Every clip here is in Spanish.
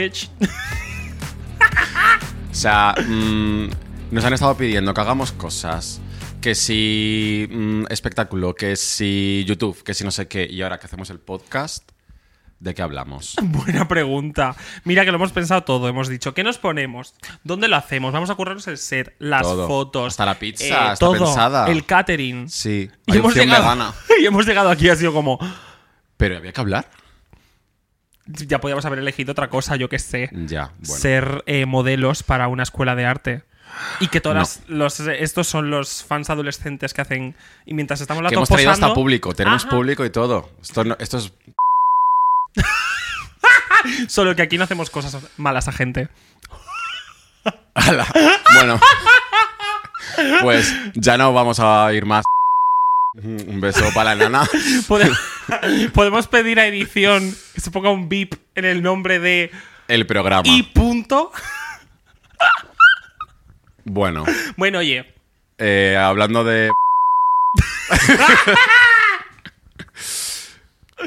bitch. O sea, mm, nos han estado pidiendo que hagamos cosas. Que si mm, espectáculo, que si YouTube, que si no sé qué. Y ahora que hacemos el podcast, ¿de qué hablamos? Buena pregunta. Mira que lo hemos pensado todo. Hemos dicho, ¿qué nos ponemos? ¿Dónde lo hacemos? Vamos a currarnos el set, las Todo. fotos. Hasta la pizza eh, está todo, pensada. El catering. Sí, Y hemos, llegado, y hemos llegado aquí, ha sido como. Pero había que hablar. Ya podíamos haber elegido otra cosa, yo qué sé. Ya, bueno. Ser eh, modelos para una escuela de arte. Y que todas los estos son los fans adolescentes que hacen y mientras estamos la que hemos traído hasta público. Tenemos Ajá. público y todo. Esto, no- esto es Solo que aquí no hacemos cosas malas a gente. Ala. Bueno. Pues ya no vamos a ir más. Un beso para la nana. Pode- Podemos pedir a edición que se ponga un beep en el nombre de El programa. y punto. Bueno, Bueno, oye, eh, hablando de.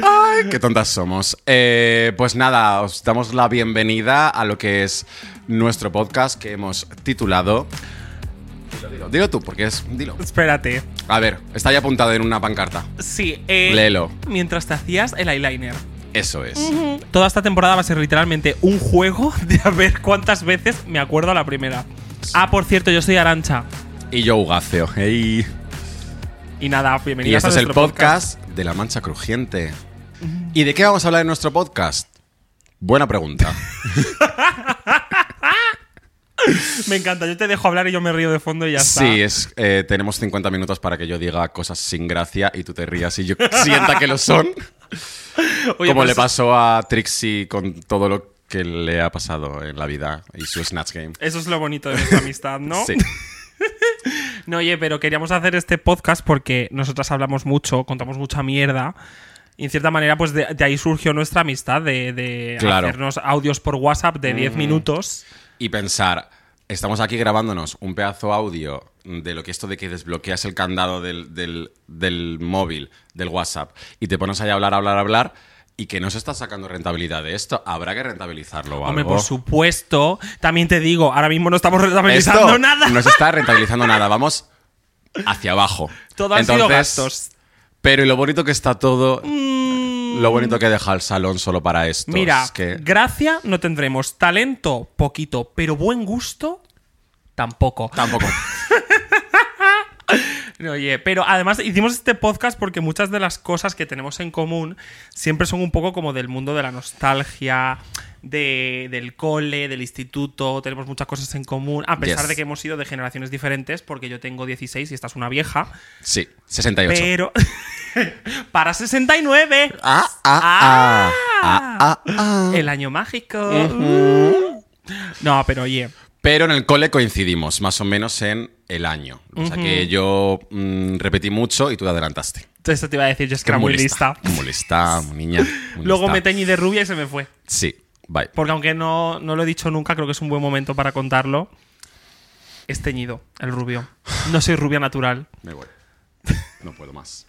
Ay, qué tontas somos. Eh, pues nada, os damos la bienvenida a lo que es nuestro podcast que hemos titulado. Dilo, tú, porque es. Dilo. espérate. A ver, está ya apuntado en una pancarta. Sí, eh, Léelo. mientras te hacías el eyeliner. Eso es. Toda esta temporada va a ser literalmente un juego de a ver cuántas veces me acuerdo a la primera. Ah, por cierto, yo soy Arancha. Y yo, Ugaceo. Hey. Y nada, Y bienvenidos este a es el podcast, de La Mancha Crujiente. ¿Y de qué vamos a hablar en nuestro podcast? Buena pregunta. Me encanta, yo te dejo hablar y yo me río de fondo y ya está. Sí, es, eh, tenemos 50 minutos para que yo diga cosas sin gracia y tú te rías y yo sienta que lo son. Oye, como pues- le pasó a Trixie con todo lo que le ha pasado en la vida y su Snatch Game. Eso es lo bonito de nuestra amistad, ¿no? Sí. No, oye, pero queríamos hacer este podcast porque nosotras hablamos mucho, contamos mucha mierda. Y en cierta manera, pues de, de ahí surgió nuestra amistad, de, de Claro. hacernos audios por WhatsApp de 10 minutos. Y pensar, estamos aquí grabándonos un pedazo audio de lo que esto de que desbloqueas el candado del, del- del móvil, del WhatsApp, y te pones ahí a hablar, hablar, hablar, y que no se está sacando rentabilidad de esto. Habrá que rentabilizarlo o Hombre, algo. por supuesto. También te digo, ahora mismo no estamos rentabilizando Esto nada. No se está rentabilizando nada. Vamos hacia abajo. Todo han sido Entonces, gastos. Pero y lo bonito que está todo. Lo bonito que deja el salón solo para esto. Mira, que gracia no tendremos. Talento, poquito. Pero buen gusto, tampoco. tampoco. Oye, pero además hicimos este podcast porque muchas de las cosas que tenemos en común siempre son un poco como del mundo de la nostalgia, de- del cole, del instituto. Tenemos muchas cosas en común, a pesar Yes. de que hemos sido de generaciones diferentes, porque yo tengo 16 y esta es una vieja. Sí, 68. Pero. para 69. Ah, ah, ah. Ah, ah, ah. El año mágico. Uh. No, pero oye. Pero en el cole coincidimos, más o menos en el año. O sea que yo mm, repetí mucho y tú te adelantaste. Esto te iba a decir, yo es que era muy lista. Muy lista, muy niña. muy Luego lista. me teñí de rubia y se me fue. Sí, bye. Porque aunque no, no lo he dicho nunca, creo que es un buen momento para contarlo. Es teñido, el rubio. No soy rubia natural. Me voy. No puedo más.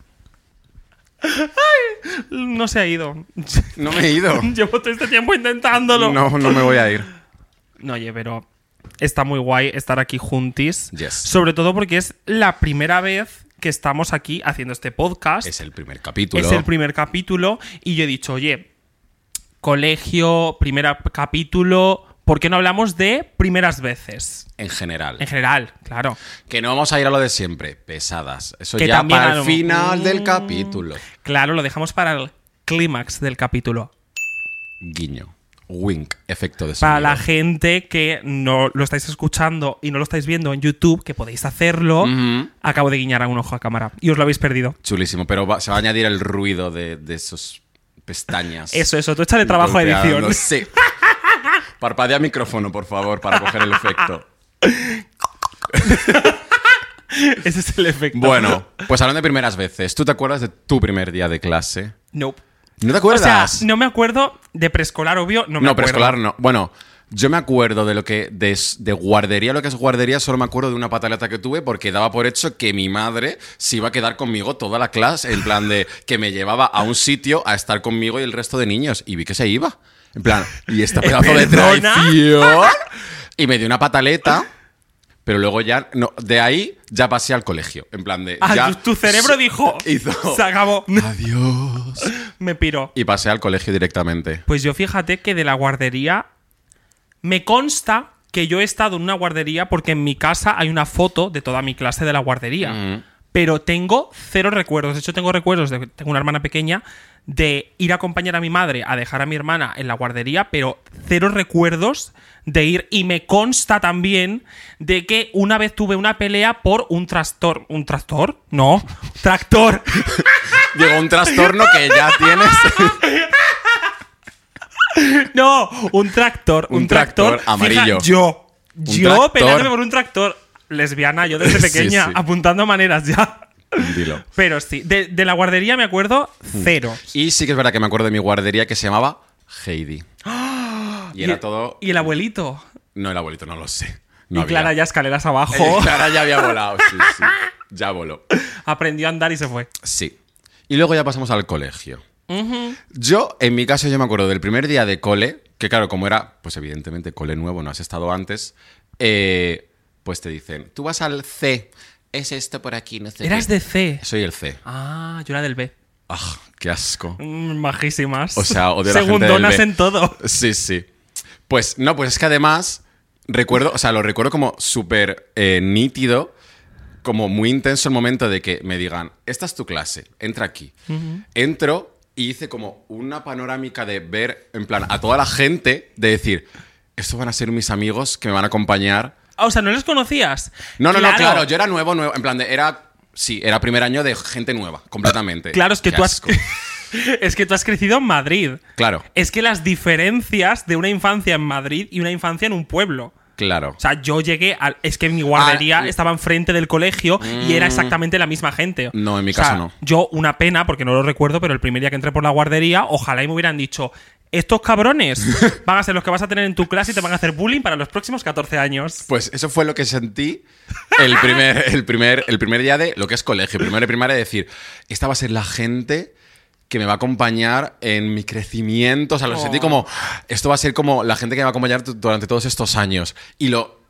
No se ha ido. No me he ido. Llevo todo este tiempo intentándolo. No, no me voy a ir. No, oye, pero está muy guay estar aquí juntis. Yes. Sobre todo porque es la primera vez que estamos aquí haciendo este podcast. Es el primer capítulo. Es el primer capítulo. Y yo he dicho, oye, colegio, primer capítulo. ¿Por qué no hablamos de primeras veces? En general. En general, claro. Que no vamos a ir a lo de siempre. Pesadas. Eso Que ya para el final del Mm. capítulo. Claro, lo dejamos para el clímax del capítulo. Guiño. Wink. Efecto de Para sonido. la gente que no lo estáis escuchando y no lo estáis viendo en YouTube, que podéis hacerlo, acabo de guiñar a un ojo a cámara. Y os lo habéis perdido. Chulísimo. Pero va- se va a añadir el ruido de, de esos pestañas. Eso, eso. Tú échale trabajo a golpeando. edición. Sí. Parpadea micrófono, por favor, para coger el efecto. Ese es el efecto. Bueno, pues hablando de primeras veces, ¿tú te acuerdas de tu primer día de clase? Nope. ¿No te O sea, acuerdas? no me acuerdo de preescolar, obvio. No, me no, acuerdo. preescolar no. Bueno, Yo me acuerdo de lo que. De, de guardería, lo que es guardería, solo me acuerdo de una pataleta que tuve porque daba por hecho que mi madre se iba a quedar conmigo toda la clase. En plan de que me llevaba a un sitio a estar conmigo y el resto de niños. Y vi que se iba. En plan, y esta pedazo de traición. Y me dio una pataleta. Pero luego ya, no, de ahí ya pasé al colegio. En plan de. Ah, ya tu- cerebro dijo. Hizo. Se acabó. Adiós. Me piró. Y pasé al colegio directamente. Pues yo fíjate que de la guardería me consta que yo he estado en una guardería porque en mi casa hay una foto de toda mi clase de la guardería. Pero tengo cero recuerdos. De hecho, tengo recuerdos de tengo una hermana pequeña de ir a acompañar a mi madre a dejar a mi hermana en la guardería, pero cero recuerdos de ir. Y me consta también de que una vez tuve una pelea por un trastor. ¿Un tractor? No, tractor. Llegó un trastorno que ya tienes. No, un tractor. Un, Un tractor, tractor amarillo. Fija, yo. Un yo tractor. peleándome por un tractor. Lesbiana, yo desde pequeña, sí. apuntando maneras ya. Dilo. Pero sí, de, de la guardería me acuerdo Hmm. cero. Y sí que es verdad que me acuerdo de mi guardería que se llamaba Heidi. Y era el- todo. Y el abuelito. No, el abuelito, no lo sé. No y había. Clara ya escaleras abajo. Eh, Clara ya había volado, sí, sí. Ya voló. aprendió a andar y se fue. Sí. Y luego ya pasamos al colegio. Yo, en mi caso, yo me acuerdo del primer día de cole, que claro, como era, pues evidentemente, cole nuevo, no has estado antes, eh, pues te dicen, tú vas al C, es esto por aquí, no sé Eras qué". de C. Soy el C. Ah, yo era del B. Ah, qué asco. Mm, majísimas. O sea, odio a la gente del B. en todo. Sí, sí. Pues no, pues es que además recuerdo, o sea, lo recuerdo como súper eh, nítido, como muy intenso el momento de que me digan, esta es tu clase, entra aquí. Entro y hice como una panorámica de ver, en plan, a toda la gente, de decir, estos van a ser mis amigos que me van a acompañar. Ah, o sea, ¿no les conocías? No, no, no, claro, yo era nuevo, nuevo, en plan de, era, sí, era primer año de gente nueva, completamente. Claro, es que Qué tú has. asco. es que tú has crecido en Madrid. Claro, Es que las diferencias de una infancia en Madrid y una infancia en un pueblo. claro. O sea, yo llegué al. Es que mi guardería Ah, estaba enfrente del colegio y era exactamente la misma gente. No, en mi O sea, caso no. Yo, una pena, porque no lo recuerdo, pero el primer día que entré por la guardería, ojalá y me hubieran dicho. Estos cabrones van a ser los que vas a tener en tu clase y te van a hacer bullying para los próximos 14 años. Pues eso fue lo que sentí el primer, el primer, el primer día de lo que es colegio, primero de primaria, decir, esta va a ser la gente que me va a acompañar en mi crecimiento. O sea, lo sentí Oh. como, esto va a ser como la gente que me va a acompañar durante todos estos años. Y lo,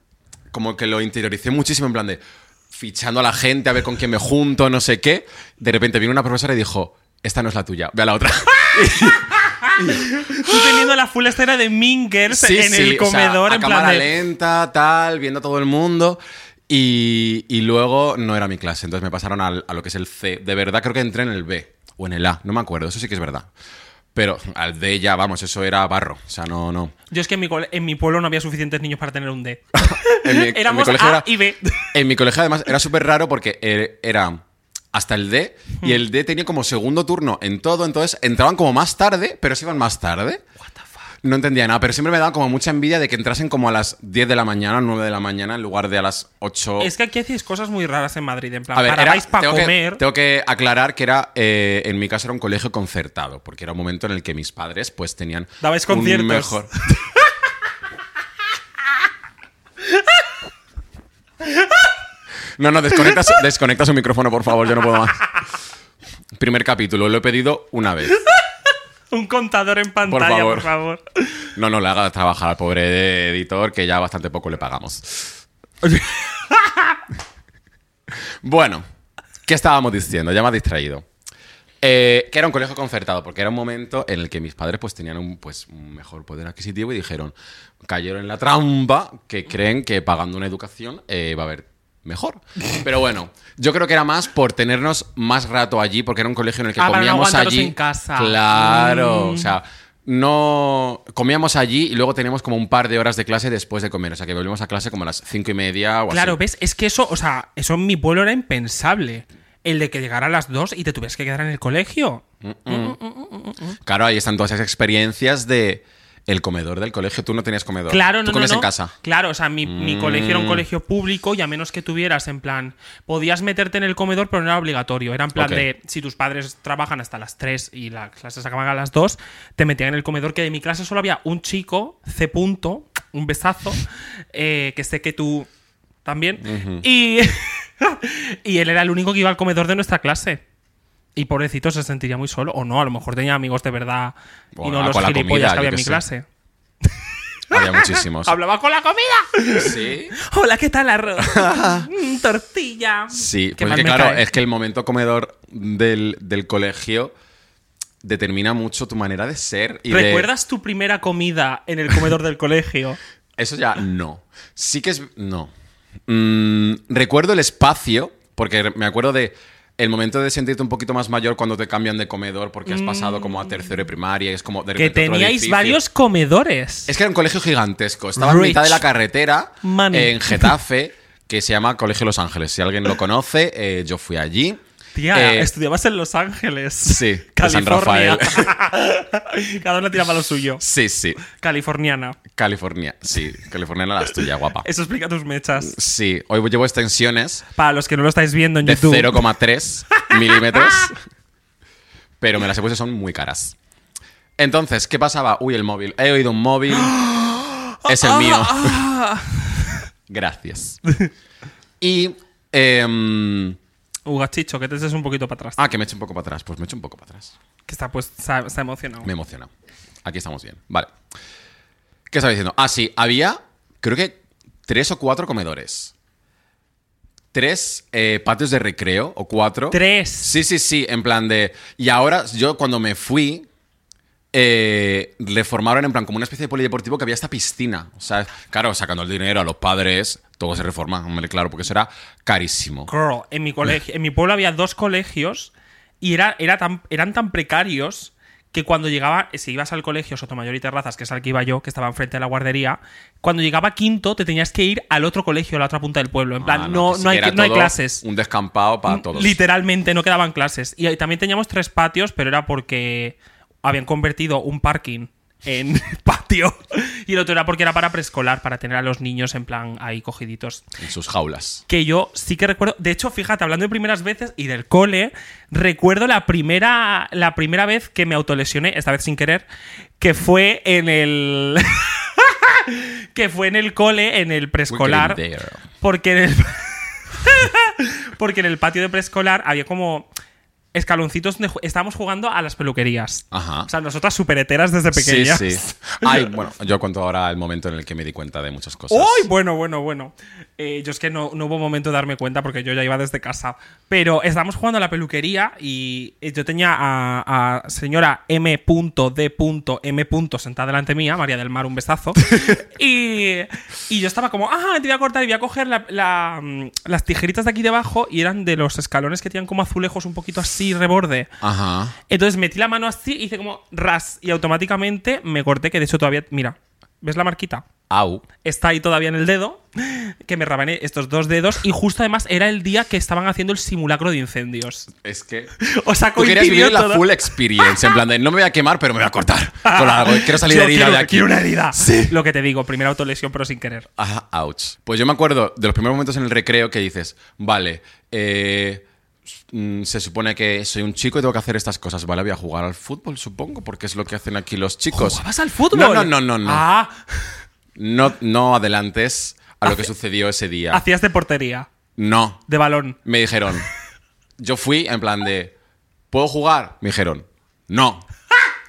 como que lo interioricé muchísimo en plan de fichando a la gente, a ver con quién me junto, no sé qué. De repente vino una profesora y dijo, esta no es la tuya, ve a la otra. Tú teniendo la full escena de Mingers en el o sea, comedor, a en plan cámara de. lenta, tal, viendo a todo el mundo. Y, y luego no era mi clase, entonces me pasaron al- a lo que es el C. De verdad creo que entré en el B o en el A, no me acuerdo, eso sí que es verdad. Pero al D ya, vamos, eso era barro. O sea, no, no. Yo es que en mi, cole- en mi pueblo no había suficientes niños para tener un D. En mi, en mi Éramos colegio A era- y B. En mi colegio además era súper raro porque er- era hasta el D y el D tenía como segundo turno en todo, entonces entraban como más tarde, pero se iban más tarde. No entendía nada, pero siempre me daba como mucha envidia de que entrasen como a las 10 de la mañana, 9 de la mañana, en lugar de a las 8. Es que aquí hacéis cosas muy raras en Madrid. En plan, A ver, era- para tengo, que, comer. tengo que aclarar que era, eh, en mi caso era un colegio concertado, porque era un momento en el que mis padres pues tenían Dabais un conciertos. mejor... No, no, desconecta, su- desconecta su micrófono, por favor, yo no puedo más. Primer capítulo, lo he pedido una vez. Un contador en pantalla, favor. por favor. No, no le haga trabajar al pobre editor, que ya bastante poco le pagamos. Bueno, ¿qué estábamos diciendo? Ya me ha distraído. Eh, que era un colegio concertado, porque era un momento en el que mis padres pues tenían un, pues, un mejor poder adquisitivo y dijeron, cayeron en la trampa que creen que pagando una educación eh, va a haber mejor. Pero bueno, yo creo que era más por tenernos más rato allí, porque era un colegio en el que Ah, para no comíamos allí. en casa. Claro, Mm. o sea, no comíamos allí y luego teníamos como un par de horas de clase después de comer. O sea, que volvimos a clase como a las cinco y media o Claro, así. ¿ves? Es que eso, o sea, eso en mi pueblo era impensable. El de que llegara a las 2 y te tuvieras que quedar en el colegio. Claro, ahí están todas esas experiencias de el comedor del colegio. Tú no tenías comedor. Claro, Tú no, no, comes no. en casa. Claro, o sea, mi, mi colegio era un colegio público y a menos que tuvieras en plan, podías meterte en el comedor, pero no era obligatorio. Era en plan de, si tus padres trabajan hasta las 3 y las clases acaban a las 2, te metían en el comedor, que de mi clase solo había un chico, C. punto, un besazo, eh, que sé que tú también. Y. y él era el único que iba al comedor de nuestra clase. Y pobrecito se sentiría muy solo. O no, a lo mejor tenía amigos de verdad y no a los gilipollas comida, que había en mi sé. clase. Había muchísimos. ¡Hablaba con la comida! Sí. Hola, ¿qué tal arroz? Mm, tortilla. Sí, ¿Qué más es que me claro, cae? es que el momento comedor del, del colegio determina mucho tu manera de ser. Y de- ¿Recuerdas tu primera comida en el comedor del colegio? Eso ya no. Sí que es. No. Mm, recuerdo el espacio, porque me acuerdo de. El momento de sentirte un poquito más mayor cuando te cambian de comedor porque has pasado como a tercero de primaria y es como de Mm. que repente otro teníais edificio. varios comedores. Es que era un colegio gigantesco. Estaba en Rich. mitad de la carretera Money. en Getafe, que se llama Colegio Los Ángeles. Si alguien lo conoce, eh, yo fui allí. Tía, Eh, estudiabas en Los Ángeles. Sí, de San California. Rafael. Cada uno tiraba lo suyo. Sí, sí. Californiana. California. Sí, California era la tuya, guapa. Eso explica tus mechas. Sí, hoy llevo extensiones Para los que no lo estáis viendo en de YouTube. 0,3 milímetros. Pero me las he puesto, son muy caras. Entonces, ¿qué pasaba? Uy, el móvil. He oído un móvil. Es el mío. Gracias. Y. em, Uga Chicho, que te eches un poquito para atrás. ah, que me eche un poco para atrás. Pues me echo un poco para atrás. Que está pues se ha, se ha emocionado. Me emociona. Aquí estamos bien. Vale. ¿Qué estaba diciendo? Ah, sí, había, creo que tres o cuatro comedores. Tres eh, patios de recreo, o cuatro. Tres. Sí, sí, sí, en plan de... Y ahora, yo cuando me fui, eh, reformaron en plan como una especie de polideportivo que había esta piscina. O sea, claro, sacando el dinero a los padres, todo se reforma, hombre, claro, porque eso era carísimo. Girl, en mi colegio, en mi pueblo había dos colegios y era, era tan, eran tan precarios que cuando llegaba, si ibas al colegio Sotomayor y Terrazas, que es al que iba yo, que estaba enfrente de la guardería, cuando llegaba quinto te tenías que ir al otro colegio, a la otra punta del pueblo. En plan, Ah, no, hay, no hay clases. Un descampado para todos. Literalmente no quedaban clases. Y también teníamos tres patios, pero era porque habían convertido un parking en patio. Y el otro era porque era para preescolar, para tener a los niños en plan ahí cogiditos. En sus jaulas. Que yo sí que recuerdo. De hecho, fíjate, hablando de primeras veces y del cole, recuerdo la primera, la primera vez que me autolesioné, esta vez sin querer, que fue en el. que fue en el cole, en el preescolar. Porque en el. porque en el patio de preescolar había como escaloncitos donde estábamos jugando a las peluquerías. Ajá. O sea, nosotras super heteras desde pequeñas. Sí, sí. Ay, bueno, yo cuento ahora el momento en el que me di cuenta de muchas cosas. ¡Uy! Bueno, bueno, bueno. Eh, yo es que no, no hubo momento de darme cuenta porque yo ya iba desde casa. Pero estábamos jugando a la peluquería y eh, yo tenía a, a señora M.D.M. sentada delante mía, María del Mar, un besazo. y, y yo estaba como, ah, te voy a cortar y voy a coger la- la, mm, las tijeritas de aquí debajo y eran de los escalones que tenían como azulejos un poquito así, reborde. Ajá. Entonces metí la mano así y hice como ras y automáticamente me corté, que de hecho todavía, mira, ¿ves la marquita? Au. está ahí todavía en el dedo, que me rabané estos dos dedos y justo además era el día que estaban haciendo el simulacro de incendios. Es que. O sea, Tú querías vivir la full experience. En plan de no me voy a quemar, pero me voy a cortar. Con algo. Quiero salir Yo herida quiero- de aquí. Quiero una herida. Sí. Lo que te digo, primera autolesión pero sin querer. Ajá, ouch. Pues yo me acuerdo de los primeros momentos en el recreo que dices, vale, eh, se supone que soy un chico y tengo que hacer estas cosas. Vale, voy a jugar al fútbol, supongo, porque es lo que hacen aquí los chicos. ¿Jugabas al fútbol? No, no, no, no. no. Ah, No, no adelantes a lo que sucedió ese día. hacías de portería, No. de balón. Me dijeron, yo fui en plan de, ¿puedo jugar? Me dijeron, no.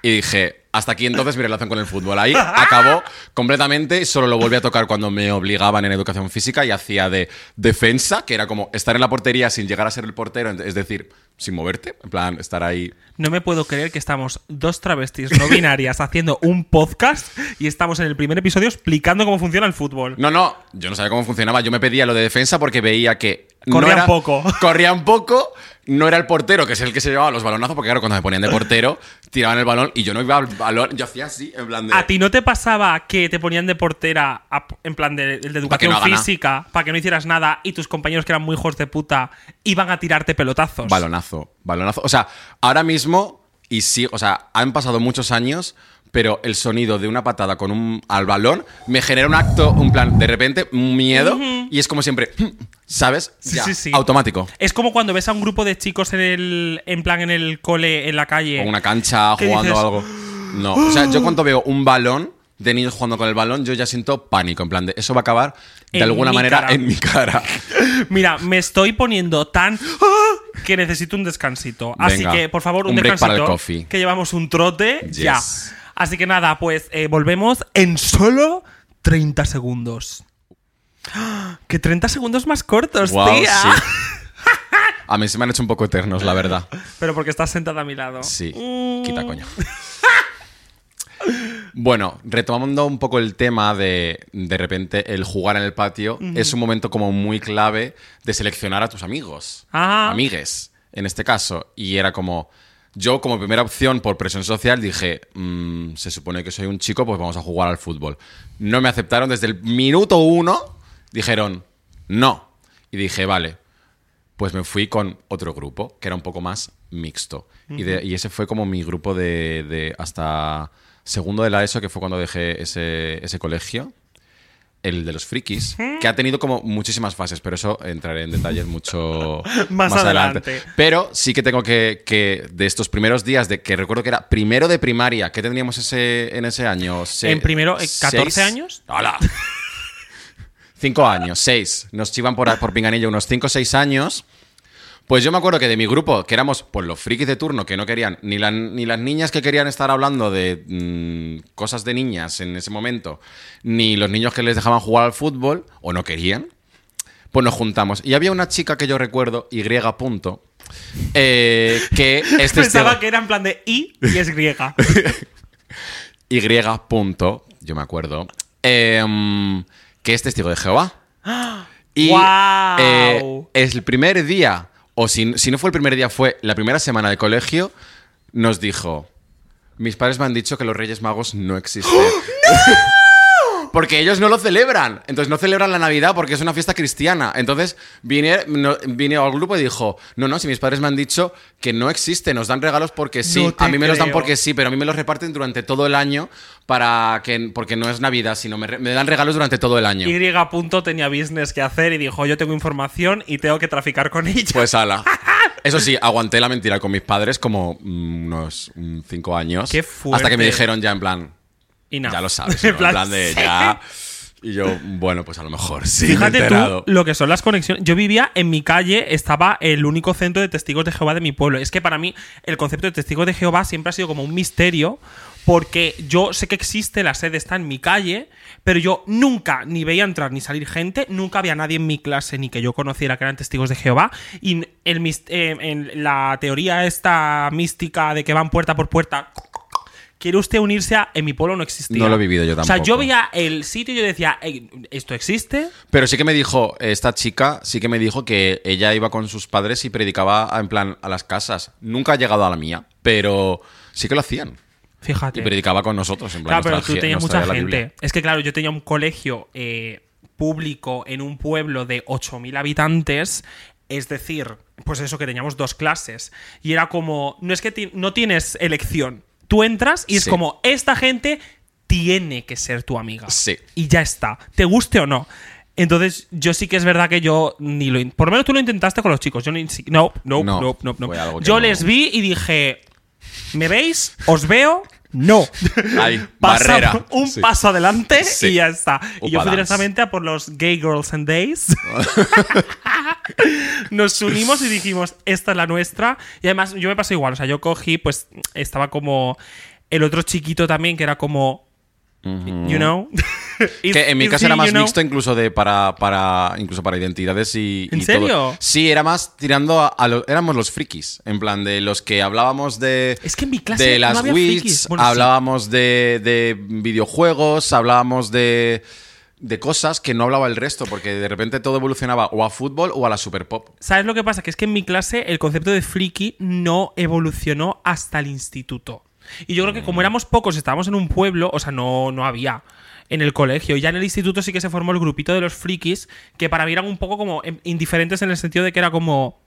Y dije, hasta aquí entonces mi relación con el fútbol. Ahí acabó completamente solo lo volví a tocar cuando me obligaban en educación física y hacía de defensa, que era como estar en la portería sin llegar a ser el portero, es decir, sin moverte, en plan, estar ahí. No me puedo creer que estamos dos travestis no binarias haciendo un podcast y estamos en el primer episodio explicando cómo funciona el fútbol. No, no, yo no sabía cómo funcionaba. Yo me pedía lo de defensa porque veía que. no Corría era- poco. Corría un poco. No era el portero, que es el que se llevaba los balonazos, porque claro, cuando me ponían de portero, tiraban el balón y yo no iba al balón. Yo hacía así, en plan de. ¿A ti no te pasaba que te ponían de portera a- en plan de, educación no física para que no hicieras nada y tus compañeros que eran muy hijos de puta iban a tirarte pelotazos? Balonazo, balonazo. O sea, ahora mismo, y sí, o sea, han pasado muchos años, pero el sonido de una patada con un al balón me genera un acto, un plan, de repente, un miedo, y es como siempre, ¿sabes? Sí, Ya, sí, sí. Automático. Es como cuando ves a un grupo de chicos en el en plan en el cole en la calle. O una cancha ¿Qué jugando dices? algo. No, o sea, yo cuando veo un balón, de niños jugando con el balón, yo ya siento pánico. En plan de, eso va a acabar de En alguna manera cara. en mi cara. Mira, me estoy poniendo tan que necesito un descansito. Así Venga, que, por favor, un, un break descansito. para el coffee. Que llevamos un trote Yes. ya. Así que nada, pues eh, volvemos en solo 30 segundos. ¡Ah! Que 30 segundos más cortos, tía. sí. A mí se me han hecho un poco eternos, la verdad. Pero porque estás sentada a mi lado. Sí, Mm. quita coño. Bueno, retomando un poco el tema de de repente el jugar en el patio, es un momento como muy clave de seleccionar a tus amigos. Ajá. Amigues, en este caso. Y era como, yo como primera opción por presión social dije, "Mm, se supone que soy un chico, pues vamos a jugar al fútbol. No me aceptaron desde el minuto uno, dijeron, no. Y dije, vale, pues me fui con otro grupo, que era un poco más mixto. y, de- y ese fue como mi grupo de, de hasta segundo de la ESO, que fue cuando dejé ese, ese colegio. El de los frikis, que ha tenido como muchísimas fases, pero eso entraré en detalles mucho Más adelante. Pero sí que tengo que, que de estos primeros días, de que recuerdo que era primero de primaria, ¿qué tendríamos ese, en ese año? Se- ¿En primero, eh, 14 seis. años? ¡Hala! Cinco años, seis. Nos chivan por, por pinganillo unos cinco o seis años. Pues yo me acuerdo que de mi grupo, que éramos pues, los frikis de turno, que no querían, ni, la- ni las niñas que querían estar hablando de mm, cosas de niñas en ese momento, ni los niños que les dejaban jugar al fútbol, o no querían, pues nos juntamos. Y había una chica que yo recuerdo, Y. Punto, eh, que este Pensaba que era en plan de I y es griega. Y. Punto, yo me acuerdo, em, que es testigo de Jehová. Y eh, es el primer día, o si, si no fue el primer día, fue la primera semana de colegio, nos dijo, mis padres me han dicho que los Reyes Magos no existen. Porque ellos no lo celebran. Entonces no celebran la Navidad porque es una fiesta cristiana. Entonces vine, no- vine al grupo y dijo, no, no, si mis padres me han dicho que no existe, nos dan regalos porque sí. No a mí me los dan porque sí, pero a mí me los reparten durante todo el año para que, porque no es Navidad, sino me, dan regalos durante todo el año. Y. Punto tenía business que hacer y dijo: Yo tengo información y tengo que traficar con ella. Pues ala. Eso sí, aguanté la mentira con mis padres como mm, unos mm, cinco años. Qué Hasta que me fuerte. dijeron ya en plan, Ya lo sabes, ¿no? en plan de ya. Y yo, bueno, pues a lo mejor sí. me Fíjate tú enterado. lo que son las conexiones. Yo vivía en mi calle, estaba el único centro de testigos de Jehová de mi pueblo. Es que para mí el concepto de testigos de Jehová siempre ha sido como un misterio, porque yo sé que existe, la sede está en mi calle, pero yo nunca ni veía entrar ni salir gente, nunca había nadie en mi clase ni que yo conociera que eran testigos de Jehová. Y el, eh, en la teoría esta mística de que van puerta por puerta. ¿Quiere usted unirse a.? En mi pueblo no existía. No lo he vivido yo O sea, yo tampoco. veía el sitio y yo decía, "Ey, ¿esto existe? Pero sí que me dijo, esta chica sí que me dijo que ella iba con sus padres y predicaba en plan a las casas. Nunca ha llegado a la mía, pero sí que lo hacían. Fíjate. Y predicaba con nosotros, en plan. Claro, pero tú tenías mucha gente. Es que, claro, yo tenía un colegio eh, público en un pueblo de 8.000 habitantes. Es decir, pues eso, que teníamos dos clases. Y era como, no es que ti- no tienes elección. Tú entras y es Sí. como, esta gente tiene que ser tu amiga. Sí. Y ya está. Te guste o no. Entonces, yo sí que es verdad que yo ni lo. Por lo menos tú lo intentaste con los chicos. Yo ni. No, no, No, no, no, Yo no- les vi y dije. ¿Me veis? ¿Os veo? No. Pasa barrera. un Sí. paso adelante Sí. y ya está. Y yo fui directamente a por los Gay Girls and Days. Nos unimos y dijimos, esta es la nuestra. Y además, yo me pasé igual. O sea, yo cogí, pues, estaba como el otro chiquito también, que era como. You know? Is- Que en mi caso era más you know? mixto incluso de para, para incluso para identidades y, ¿En y serio? todo. Sí, era más tirando a, a lo- éramos los frikis, en plan de los que hablábamos de Es que en mi clase de no las había Wits, sí. hablábamos de, de videojuegos, hablábamos de de cosas que no hablaba el resto porque de repente todo evolucionaba o a fútbol o a la super pop. ¿Sabes lo que pasa? Que es que en mi clase el concepto de friki no evolucionó hasta el instituto. Y yo creo que como éramos pocos, estábamos en un pueblo, o sea, no, no había en el colegio. Ya en el instituto sí que se formó el grupito de los frikis, que para mí eran un poco como em, indiferentes en el sentido de que era como...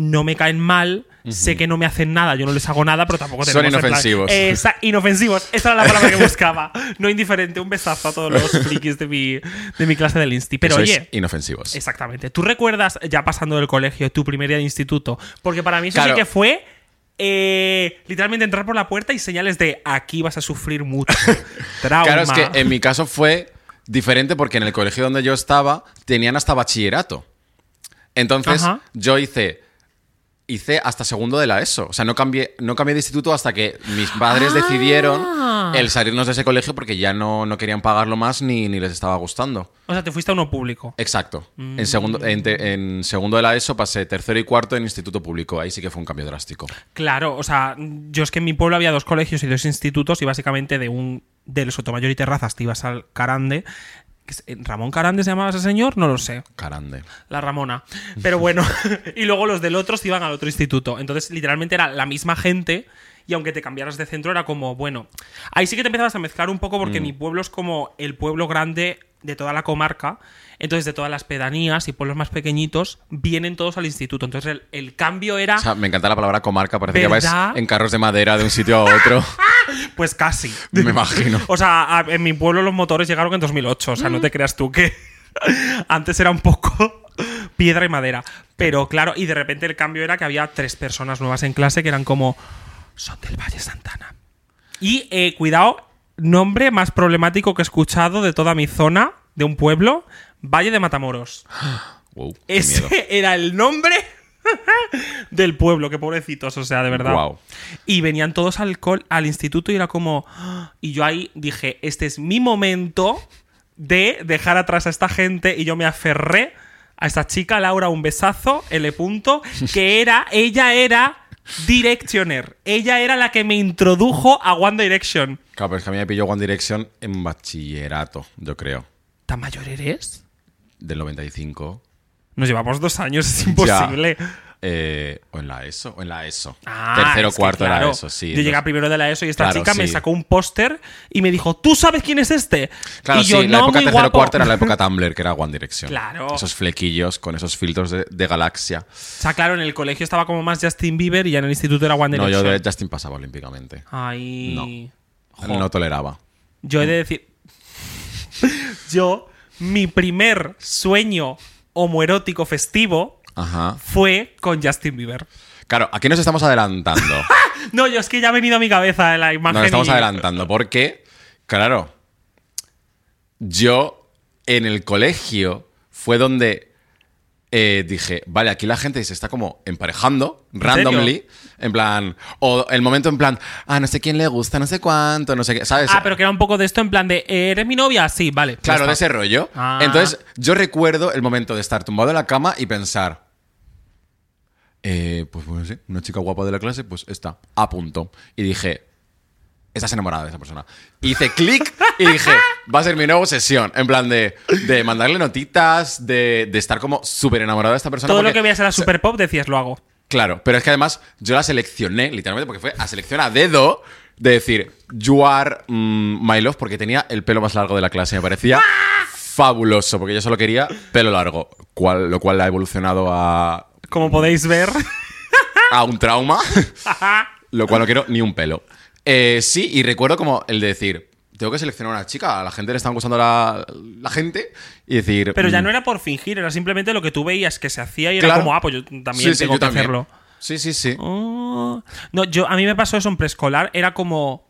No me caen mal, sé que no me hacen nada, yo no les hago nada, pero tampoco Son tenemos en plan- inofensivos. Esa- inofensivos, esa era la palabra que buscaba. No indiferente, un besazo a todos los frikis de mi, de mi clase del insti. Pero sois oye, inofensivos. Exactamente. ¿Tú recuerdas, ya pasando del colegio, tu primer día de instituto? Porque para mí eso Claro. sí que fue eh, literalmente entrar por la puerta y señales de aquí vas a sufrir mucho. Trauma. Claro, es que en mi caso fue diferente porque en el colegio donde yo estaba tenían hasta bachillerato. Entonces Ajá. yo hice hice hasta segundo de la ESO, o sea, no cambié no cambié de instituto hasta que mis padres Ah. decidieron el salirnos de ese colegio porque ya no, no querían pagarlo más ni, ni les estaba gustando. O sea, te fuiste a uno público. Exacto. Mm. En, segundo, en, te- en segundo de la ESO pasé tercero y cuarto en instituto público. Ahí sí que fue un cambio drástico. Claro, o sea, yo es que en mi pueblo había dos colegios y dos institutos y básicamente de un del Sotomayor y Terrazas te ibas al Carande. Que es- ¿Ramón Carande se llamaba ese señor? No lo sé. Carande. La Ramona. Pero bueno, y luego los del otro se iban al otro instituto. Entonces, literalmente era la misma gente. Y aunque te cambiaras de centro, era como, bueno. Ahí sí que te empezabas a mezclar un poco porque mi pueblo es como el pueblo grande de toda la comarca. Entonces, de todas las pedanías y pueblos más pequeñitos, vienen todos al instituto. Entonces, el, el cambio era. O sea, me encanta la palabra comarca. Parece que ¿Verdad? vais en carros de madera de un sitio a otro. Pues casi. me imagino. O sea, en mi pueblo los motores llegaron en 2008. O sea, no te creas tú que antes era un poco piedra y madera. Pero claro, y de repente el cambio era que había tres personas nuevas en clase que eran como. Son del Valle Santana. Y eh, cuidado, nombre más problemático que he escuchado de toda mi zona, de un pueblo, Valle de Matamoros. Wow. Ese era el nombre del pueblo, qué pobrecitos, o sea, de verdad. Y venían todos al, al instituto y era como. Y yo ahí dije: Este es mi momento de dejar atrás a esta gente. Y yo me aferré a esta chica, Laura, un besazo, L. Punto, que era, ella era Directioner. Ella era la que me introdujo a One Direction. Claro, pero es que a mí me pilló One Direction en bachillerato, yo creo. ¿Tan mayor eres? Del 95. Nos llevamos dos años, es imposible. Eh, o en la ESO, o en la ESO. Ah, Tercero, es que cuarto claro, era ESO, sí. Yo llegué a primero de la ESO y esta Claro, chica me sacó un póster y me dijo, ¿tú sabes quién es este? Claro, y yo, sí, la no, época muy tercero guapo. cuarto era la época Tumblr, que era One Direction. Claro. Esos flequillos con esos filtros de, de galaxia. O sea, claro, en el colegio estaba como más Justin Bieber y ya en el instituto era One No, Direction. yo de Justin pasaba olímpicamente. Ay. Jo. No toleraba. Yo he de decir. yo, mi primer sueño homoerótico festivo Ajá. fue con Justin Bieber. Claro, aquí nos estamos adelantando. No, yo es que ya ha venido a mi cabeza la imagen. Nos estamos y- adelantando porque, claro, yo en el colegio fue donde eh, dije, vale, aquí la gente se está como emparejando randomly, en plan, o el momento en plan, ah, no sé quién le gusta, no sé cuánto, no sé qué, ¿sabes? Ah, pero que era un poco de esto en plan de, ¿eres mi novia? Sí, vale. Claro, de ese rollo. Ah. Entonces, yo recuerdo el momento de estar tumbado en la cama y pensar. eh, pues bueno, sí, una chica guapa de la clase, pues está, a punto. Y dije, estás enamorada de esa persona. Hice clic y dije, va a ser mi nueva obsesión. En plan de, de mandarle notitas, de, de estar como súper enamorado de esta persona. Todo lo que veías en la Super Pop decías, lo hago. Claro, pero es que además yo la seleccioné, literalmente, porque fue a selección a dedo de decir, you are mm, my love, porque tenía el pelo más largo de la clase. Me parecía fabuloso, porque yo solo quería pelo largo, cual, lo cual ha evolucionado a, Como podéis ver. a un trauma, lo cual no quiero ni un pelo. Eh, sí, y recuerdo como el de decir, tengo que seleccionar a una chica, a la gente le están gustando la, la gente, y decir... Pero ya mm, no era por fingir, era simplemente lo que tú veías que se hacía y era como, ah, pues yo también sí, sí, tengo yo que también. hacerlo. Sí, sí, sí. Oh. No, yo, a mí me pasó eso en preescolar, era como.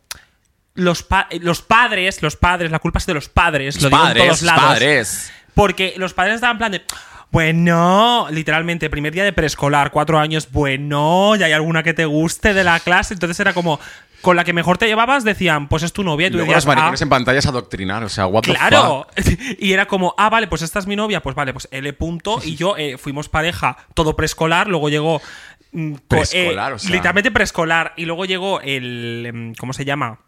Los, pa- los padres, los padres, la culpa es de los padres, lo digo en todos lados. padres. Porque los padres estaban en plan de. Bueno, literalmente, primer día de preescolar, cuatro años, bueno, ya hay alguna que te guste de la clase. Entonces era como, con la que mejor te llevabas, decían, pues es tu novia. Y tú Luego decías, los maricones "Ah". en pantallas adoctrinar, o sea, what the Claro. fuck. Y era como, ah, vale, pues esta es mi novia. Pues vale, pues L punto. Y yo eh, fuimos pareja todo preescolar. Luego llegó. mm, co- Preescolar, eh, o sea. Literalmente preescolar. Y luego llegó el. em, ¿Cómo se llama?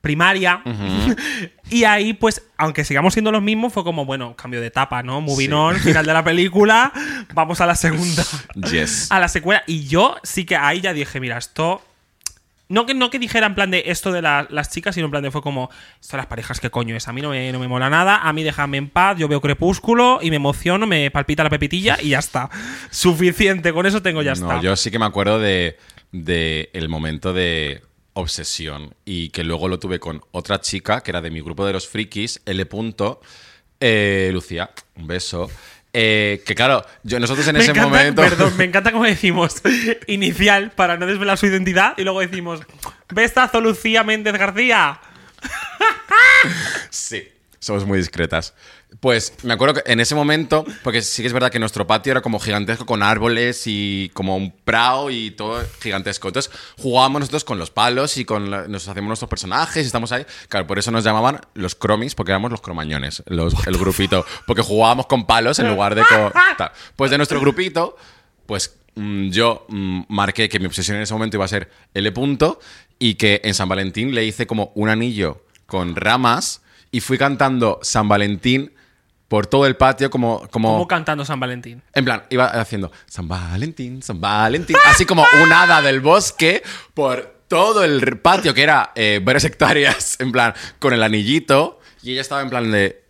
Primaria. y ahí, pues, aunque sigamos siendo los mismos, fue como, bueno, cambio de etapa, ¿no? Moving Sí. on, final de la película. Vamos a la segunda. Yes. a la secuela. Y yo sí que ahí ya dije, mira, esto. No que, no que dijera en plan de esto de la- las chicas, sino en plan de fue como, esto de las parejas, ¿qué coño es? A mí no me, no me mola nada, a mí déjame en paz, yo veo crepúsculo y me emociono, me palpita la pepitilla y ya está. Suficiente, con eso tengo ya está. No, yo sí que me acuerdo de, de el momento de obsesión y que luego lo tuve con otra chica que era de mi grupo de los frikis, L. Punto, eh, Lucía, un beso. Eh, que claro, yo, nosotros en Me ese encanta, momento. perdón, me encanta como decimos inicial para no desvelar su identidad y luego decimos Bestazo Lucía Méndez García. Sí, somos muy discretas. Pues me acuerdo que en ese momento, porque sí que es verdad que nuestro patio era como gigantesco con árboles y como un prado y todo gigantesco. Entonces jugábamos nosotros con los palos y con nos hacíamos nuestros personajes y estamos ahí. Claro, por eso nos llamaban los cromis, porque éramos los cromañones, los- el grupito. Porque jugábamos con palos en lugar de con. Pues de nuestro grupito, pues mm, yo mm, marqué que mi obsesión en ese momento iba a ser L punto y que en San Valentín le hice como un anillo con ramas y fui cantando San Valentín por todo el patio como... como Como cantando San Valentín. en plan, iba haciendo San Valentín, San Valentín, así como un hada del bosque por todo el patio que era eh, varias hectáreas, en plan, con el anillito y ella estaba en plan de...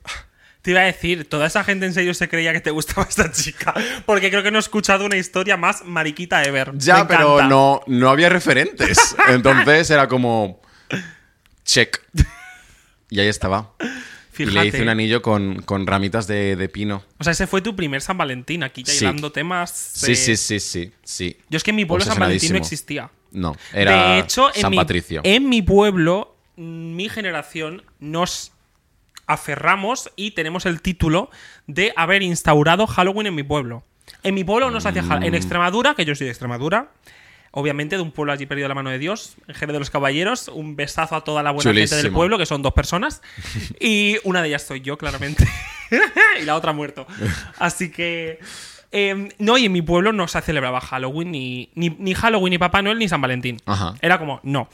Te iba a decir, toda esa gente en serio se creía que te gustaba esta chica. Porque creo que no he escuchado una historia más mariquita ever. Ya, Me pero encanta. no, no había referentes. Entonces era como. Check. Y ahí estaba. Y le hice un anillo con, con ramitas de, de pino. O sea, ese fue tu primer San Valentín, aquí ya Sí. hilando temas. Sí, sí, sí, sí, sí. Yo es que en mi pueblo San Valentín no existía. No, era de hecho, en San mi, Patricio. en mi pueblo, mi generación, nos aferramos y tenemos el título de haber instaurado Halloween en mi pueblo. En mi pueblo no se hacía Halloween. En Mm. Extremadura, que yo soy de Extremadura, obviamente de un pueblo allí perdido de la mano de Dios, en Jerez de los Caballeros, un besazo a toda la buena gente del pueblo, que son dos personas, y una de ellas soy yo, claramente, y la otra ha muerto. Así que... eh, no, y en mi pueblo no se celebraba Halloween, ni, ni, ni Halloween, ni Papá Noel, ni San Valentín. Ajá. Era como, no.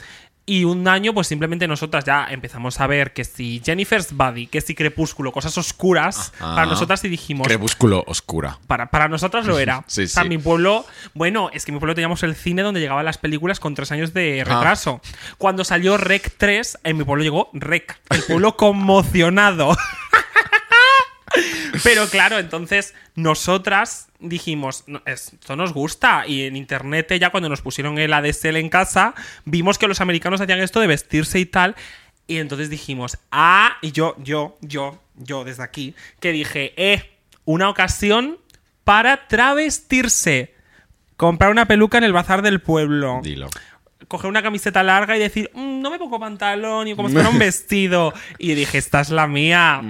Y un año, pues simplemente nosotras ya empezamos a ver que si Jennifer's Body, que si Crepúsculo, cosas oscuras, Ajá. para nosotras y dijimos, Crepúsculo oscura. para, para nosotras lo era. Sí, o sea, sí. mi pueblo, bueno, es que en mi pueblo teníamos el cine donde llegaban las películas con tres años de Ah. retraso. Cuando salió Rec 3, en mi pueblo llegó Rec. El pueblo conmocionado. Pero claro, entonces nosotras dijimos, "No, esto nos gusta. Y en internet ya cuando nos pusieron el ADSL en casa, vimos que los americanos hacían esto de vestirse y tal. Y entonces dijimos, ah, y yo, yo, yo, yo desde aquí, que dije, eh, una ocasión para travestirse. Comprar una peluca en el bazar del pueblo Dilo. coger una camiseta larga y decir, "Mm, no me pongo pantalón y como si fuera un vestido. Y dije, esta es la mía.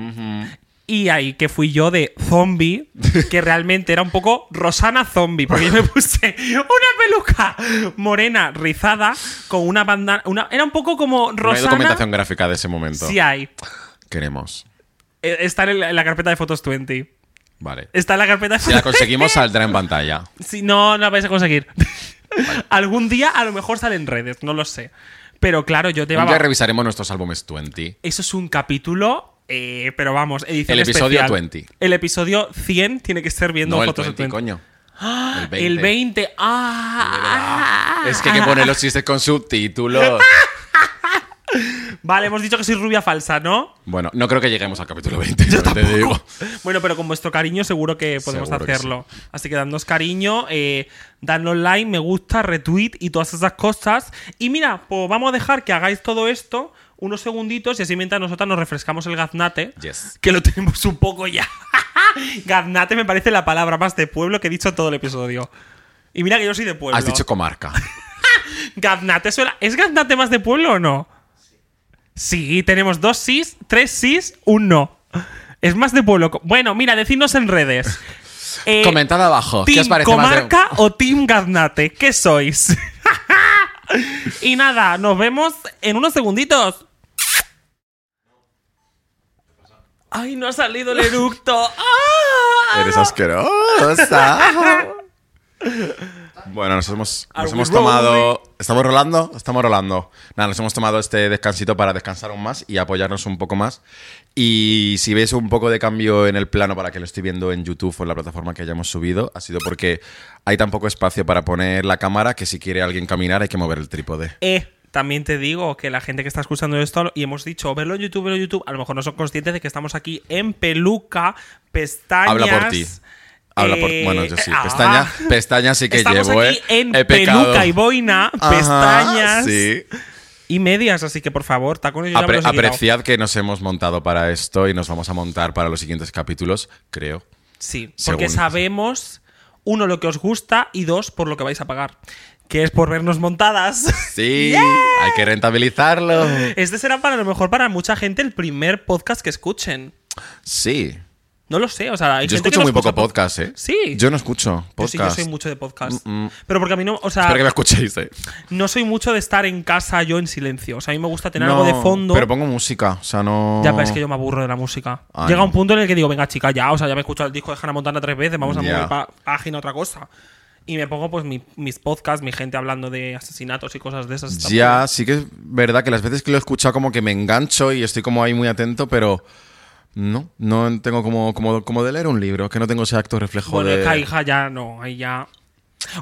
Y ahí que fui yo de zombie, que realmente era un poco Rosana zombie, porque yo me puse una peluca morena, rizada, con una bandana. Una, era un poco como No hay Rosana. documentación gráfica de ese momento. Sí hay. Queremos. Eh, Está en la, en la carpeta de fotos 20. Vale. Está en la carpeta de Si la conseguimos, saldrá en pantalla. Si no, no la vais a conseguir. Algún día a lo mejor sale en redes, no lo sé. Pero claro, yo te Un día revisaremos nuestros álbumes 20. Eso es un capítulo. Eh, pero vamos, edición El episodio especial. 20. El episodio 100 tiene que ser viendo No, el fotos 20, de 20. coño. El El 20. ¡Ah! Es que hay que poner los chistes con subtítulos. Vale, hemos dicho que soy rubia falsa, ¿no? Bueno, no creo que lleguemos al capítulo 20. Yo te digo. Bueno, pero con vuestro cariño seguro que podemos Seguro que hacerlo. Así que dadnos cariño, eh, dadnos like, me gusta, retweet y todas esas cosas. Y mira, pues vamos a dejar que hagáis todo esto unos segunditos y así mientras nosotras nos refrescamos el gaznate. Yes. Que lo tenemos un poco ya. gaznate me parece la palabra más de pueblo que he dicho en todo el episodio. Y mira que yo soy de pueblo. Has dicho comarca. Gaznate suena. ¿Es gaznate más de pueblo o no? Sí, tenemos dos sís, tres sís, un no. Es más de pueblo. Bueno, mira, decidnos en redes. Eh, Comentad abajo. ¿Qué ¿Team os parece más de- Comarca o Team Gaznate? ¿Qué sois? y nada, nos vemos en unos segunditos. Ay, no ha salido el eructo. ¡Ah! Eres asquerosa. Bueno, nos hemos, nos hemos tomado. ¿Estamos rolando? Estamos rolando. Nada, nos hemos tomado este descansito para descansar aún más y apoyarnos un poco más. Y si ves un poco de cambio en el plano para que lo estoy viendo en YouTube o en la plataforma que hayamos subido, ha sido porque hay tan poco espacio para poner la cámara que si quiere alguien caminar hay que mover el trípode. Eh, también te digo que la gente que está escuchando esto y hemos dicho verlo en YouTube, verlo en YouTube, a lo mejor no son conscientes de que estamos aquí en peluca, pestañas. Habla por ti. Habla por. eh, Bueno, yo sí. ah, Pestaña, pestaña sí que Estamos llevo, aquí ¿eh? en He pecado. peluca y boina, Ajá, pestañas Sí. y medias, así que por favor, tacones yo ya me Apre- los he quitado. apreciad que nos hemos montado para esto y nos vamos a montar para los siguientes capítulos, creo. Sí, porque Según- sabemos, uno, lo que os gusta y dos, por lo que vais a pagar. Que es por vernos montadas. Sí, hay que rentabilizarlo. Este será para a lo mejor para mucha gente el primer podcast que escuchen. Sí. No lo sé, o sea, hay Yo gente que escucho no muy poco podcast, ¿eh? Sí. Yo no escucho Yo sí, yo podcast. soy mucho de podcast. Mm, mm. Pero porque a mí no, o sea, Espero que me escuchéis, ¿eh? no soy mucho de estar en casa yo en silencio. O sea, a mí me gusta tener No, algo de fondo. Pero pongo música, o sea, no. Ya, pero es que yo me aburro de la música. Llega un punto en el que digo, venga, chica, ya, o sea, ya me he escuchado el disco de Hannah Montana tres veces, vamos a Ya. mover pa- página a otra cosa. Y me pongo, pues, mi- mis podcasts, mi gente hablando de asesinatos y cosas de esas. Ya, sí que es verdad que las veces que lo he escuchado como que me engancho y estoy como ahí muy atento, pero no, no tengo como, como, como de leer un libro, que no tengo ese acto reflejo Bueno, de... es que, hija, ya no, ahí ya.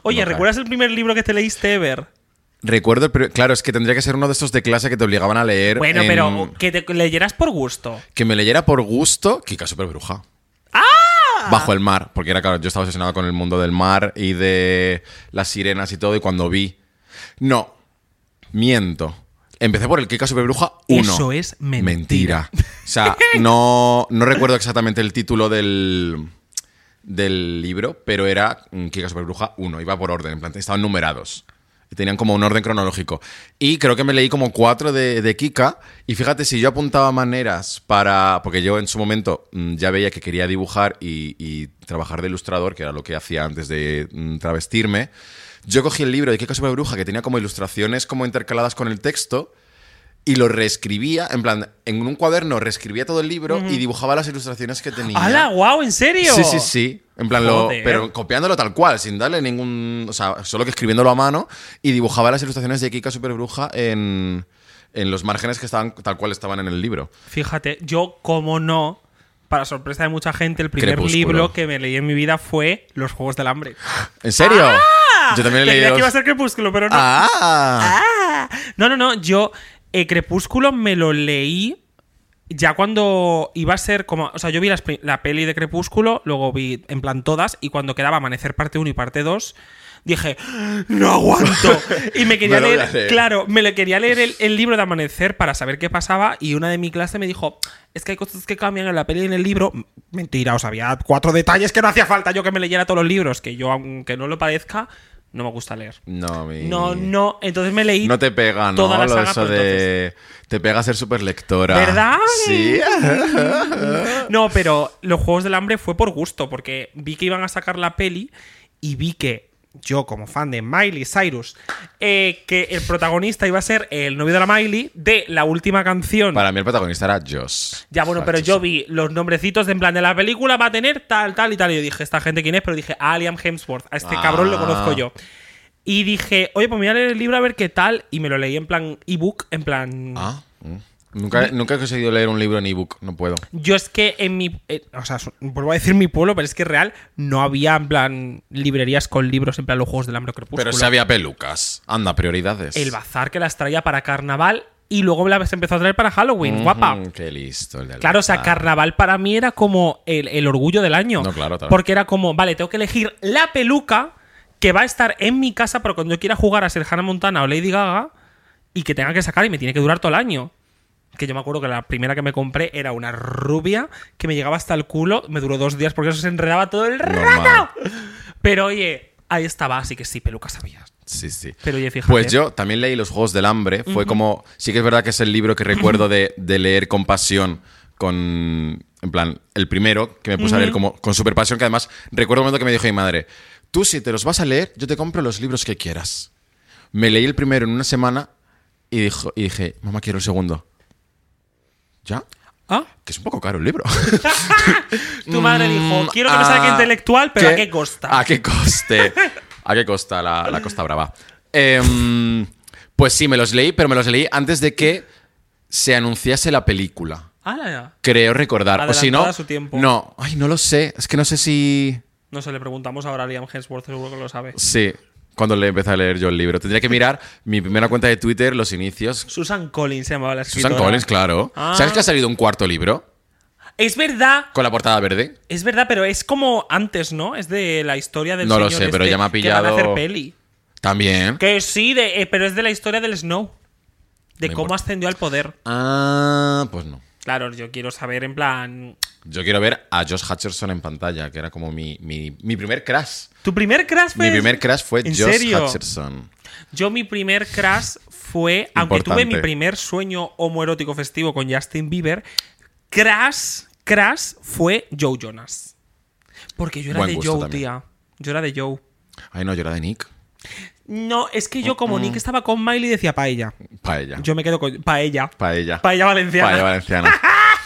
Oye, No. ¿recuerdas el primer libro que te leíste ever? Recuerdo, el pri- claro, es que tendría que ser uno de estos de clase que te obligaban a leer. Bueno, en- pero que te leyeras por gusto. Que me leyera por gusto, Kika Super Bruja. ¡Ah! Bajo el mar, porque era claro, yo estaba obsesionado con el mundo del mar y de las sirenas y todo, y cuando vi. No, miento. Empecé por el Kika Super Bruja 1. Eso es mentira. O sea, no, no recuerdo exactamente el título del, del libro, pero era Kika Super Bruja 1. Iba por orden, en plan, estaban numerados. Tenían como un orden cronológico. Y creo que me leí como cuatro de, de Kika. Y fíjate, si yo apuntaba maneras para. Porque yo en su momento mm, ya veía que quería dibujar y, y trabajar de ilustrador, que era lo que hacía antes de mm, travestirme. Yo cogí el libro de Kika Super Bruja, que tenía como ilustraciones como intercaladas con el texto y lo reescribía, en plan, en un cuaderno reescribía todo el libro y dibujaba las ilustraciones que tenía. ¡Hala, guau! ¿En serio? Sí, sí, sí. En plan, lo, pero copiándolo tal cual, sin darle ningún. O sea, solo que escribiéndolo a mano y dibujaba las ilustraciones de Kika Superbruja en, en los márgenes que estaban tal cual estaban en el libro. Fíjate, yo, como no, para sorpresa de mucha gente, el primer Crepúsculo. libro que me leí en mi vida fue Los Juegos del Hambre. ¿En serio? Yo también leí los- que iba a ser Crepúsculo, pero no. ¡Ah! No, no, no. Yo, eh, Crepúsculo me lo leí ya cuando iba a ser como. O sea, yo vi pri- la peli de Crepúsculo, luego vi en plan todas, y cuando quedaba Amanecer parte 1 y parte 2. Dije, no aguanto. Y me quería Me leer, claro, me le quería leer el, el libro de Amanecer para saber qué pasaba. Y una de mi clase me dijo, es que hay cosas que cambian en la peli y en el libro. Mentira, o sea, había cuatro detalles que no hacía falta yo que me leyera todos los libros, que yo, aunque no lo parezca, no me gusta leer. No, mi- No, no. Entonces me leí No te pega, ¿no? toda la Lo saga, eso pero de. Te pega ser súper lectora. ¿Verdad? Sí. No, pero los Juegos del Hambre fue por gusto, porque vi que iban a sacar la peli y vi que yo, como fan de Miley Cyrus, eh, que el protagonista iba a ser el novio de la Miley de la última canción. Para mí el protagonista era Joss. Ya, bueno, pero yo vi los nombrecitos de en plan de la película va a tener tal, tal y tal. Y yo dije, ¿esta gente quién es? Pero dije, a Liam Hemsworth. A este Ah. cabrón lo conozco yo. Y dije, oye, pues me voy a leer el libro a ver qué tal. Y me lo leí en plan ebook, en plan. Ah. mm. Nunca, nunca he conseguido leer un libro en ebook, no puedo. Yo es que en mi. eh, o sea, vuelvo a decir mi pueblo, pero es que real no había en plan librerías con libros en plan los juegos del hambre o crepúsculo. Pero si había pelucas. Anda, prioridades. El bazar que las traía para carnaval y luego me las empezó a traer para Halloween, guapa. Qué listo el del Claro, o sea, bazar. carnaval para mí era como el, el orgullo del año. No, claro, claro. Porque era como, vale, tengo que elegir la peluca que va a estar en mi casa, pero cuando yo quiera jugar a ser Hannah Montana o Lady Gaga y que tenga que sacar y me tiene que durar todo el año. Que yo me acuerdo que la primera que me compré era una rubia que me llegaba hasta el culo. Me duró dos días porque eso se enredaba todo el Normal. rato. Pero oye, ahí estaba, así que sí, pelucas sabías. Sí, sí. Pero oye, fíjate. Pues yo también leí Los Juegos del Hambre. Fue como. Sí que es verdad que es el libro que recuerdo de, de leer con pasión. Con. En plan, el primero que me puse a leer como con super pasión. Que además recuerdo un momento que me dijo mi madre: Tú, si te los vas a leer, yo te compro los libros que quieras. Me leí el primero en una semana y, dijo, y dije: Mamá, quiero el segundo. ¿Ya? ¿Ah? Que es un poco caro el libro. Tu madre dijo, quiero que me Ah, saque intelectual, pero ¿a ¿qué? qué costa? ¿A qué coste? ¿A qué costa la, la Costa Brava? Em, pues sí, me los leí, pero me los leí antes de que se anunciase la película. ¡Hala, ya! Creo recordar. O si no. Su tiempo. No, ay, no lo sé. Es que no sé si. No sé, le preguntamos ahora a Liam Hemsworth, seguro que lo sabe. Sí, cuando le empecé a leer yo el libro. Tendría que mirar mi primera cuenta de Twitter, los inicios. Susan Collins se llamaba la escritora. Susan Collins, claro. Ah. ¿Sabes que ha salido un cuarto libro? Es verdad, Con la portada verde. es verdad, pero es como antes, ¿no? Es de la historia del No lo sé, pero este ya me ha que van a pillado- hacer peli. También. Que sí, de, eh, pero es de la historia del Snow. De cómo importa. ascendió al poder. Ah, pues no. Claro, yo quiero saber en plan Yo quiero ver a Josh Hutcherson en pantalla, que era como mi, mi, mi primer crush. ¿Tu primer crash fue? Mi primer crush fue ¿En Josh serio? Hutcherson. Yo mi primer crash fue, aunque tuve mi primer sueño homoerótico festivo con Justin Bieber, crash, crash fue Joe Jonas. Porque yo era Buen de Joe, también. tía. Yo era de Joe. Ay, no, yo era de Nick. No, es que yo como Nick estaba con Miley decía paella. Paella. Yo me quedo con paella. Paella. Paella valenciana. Paella valenciana.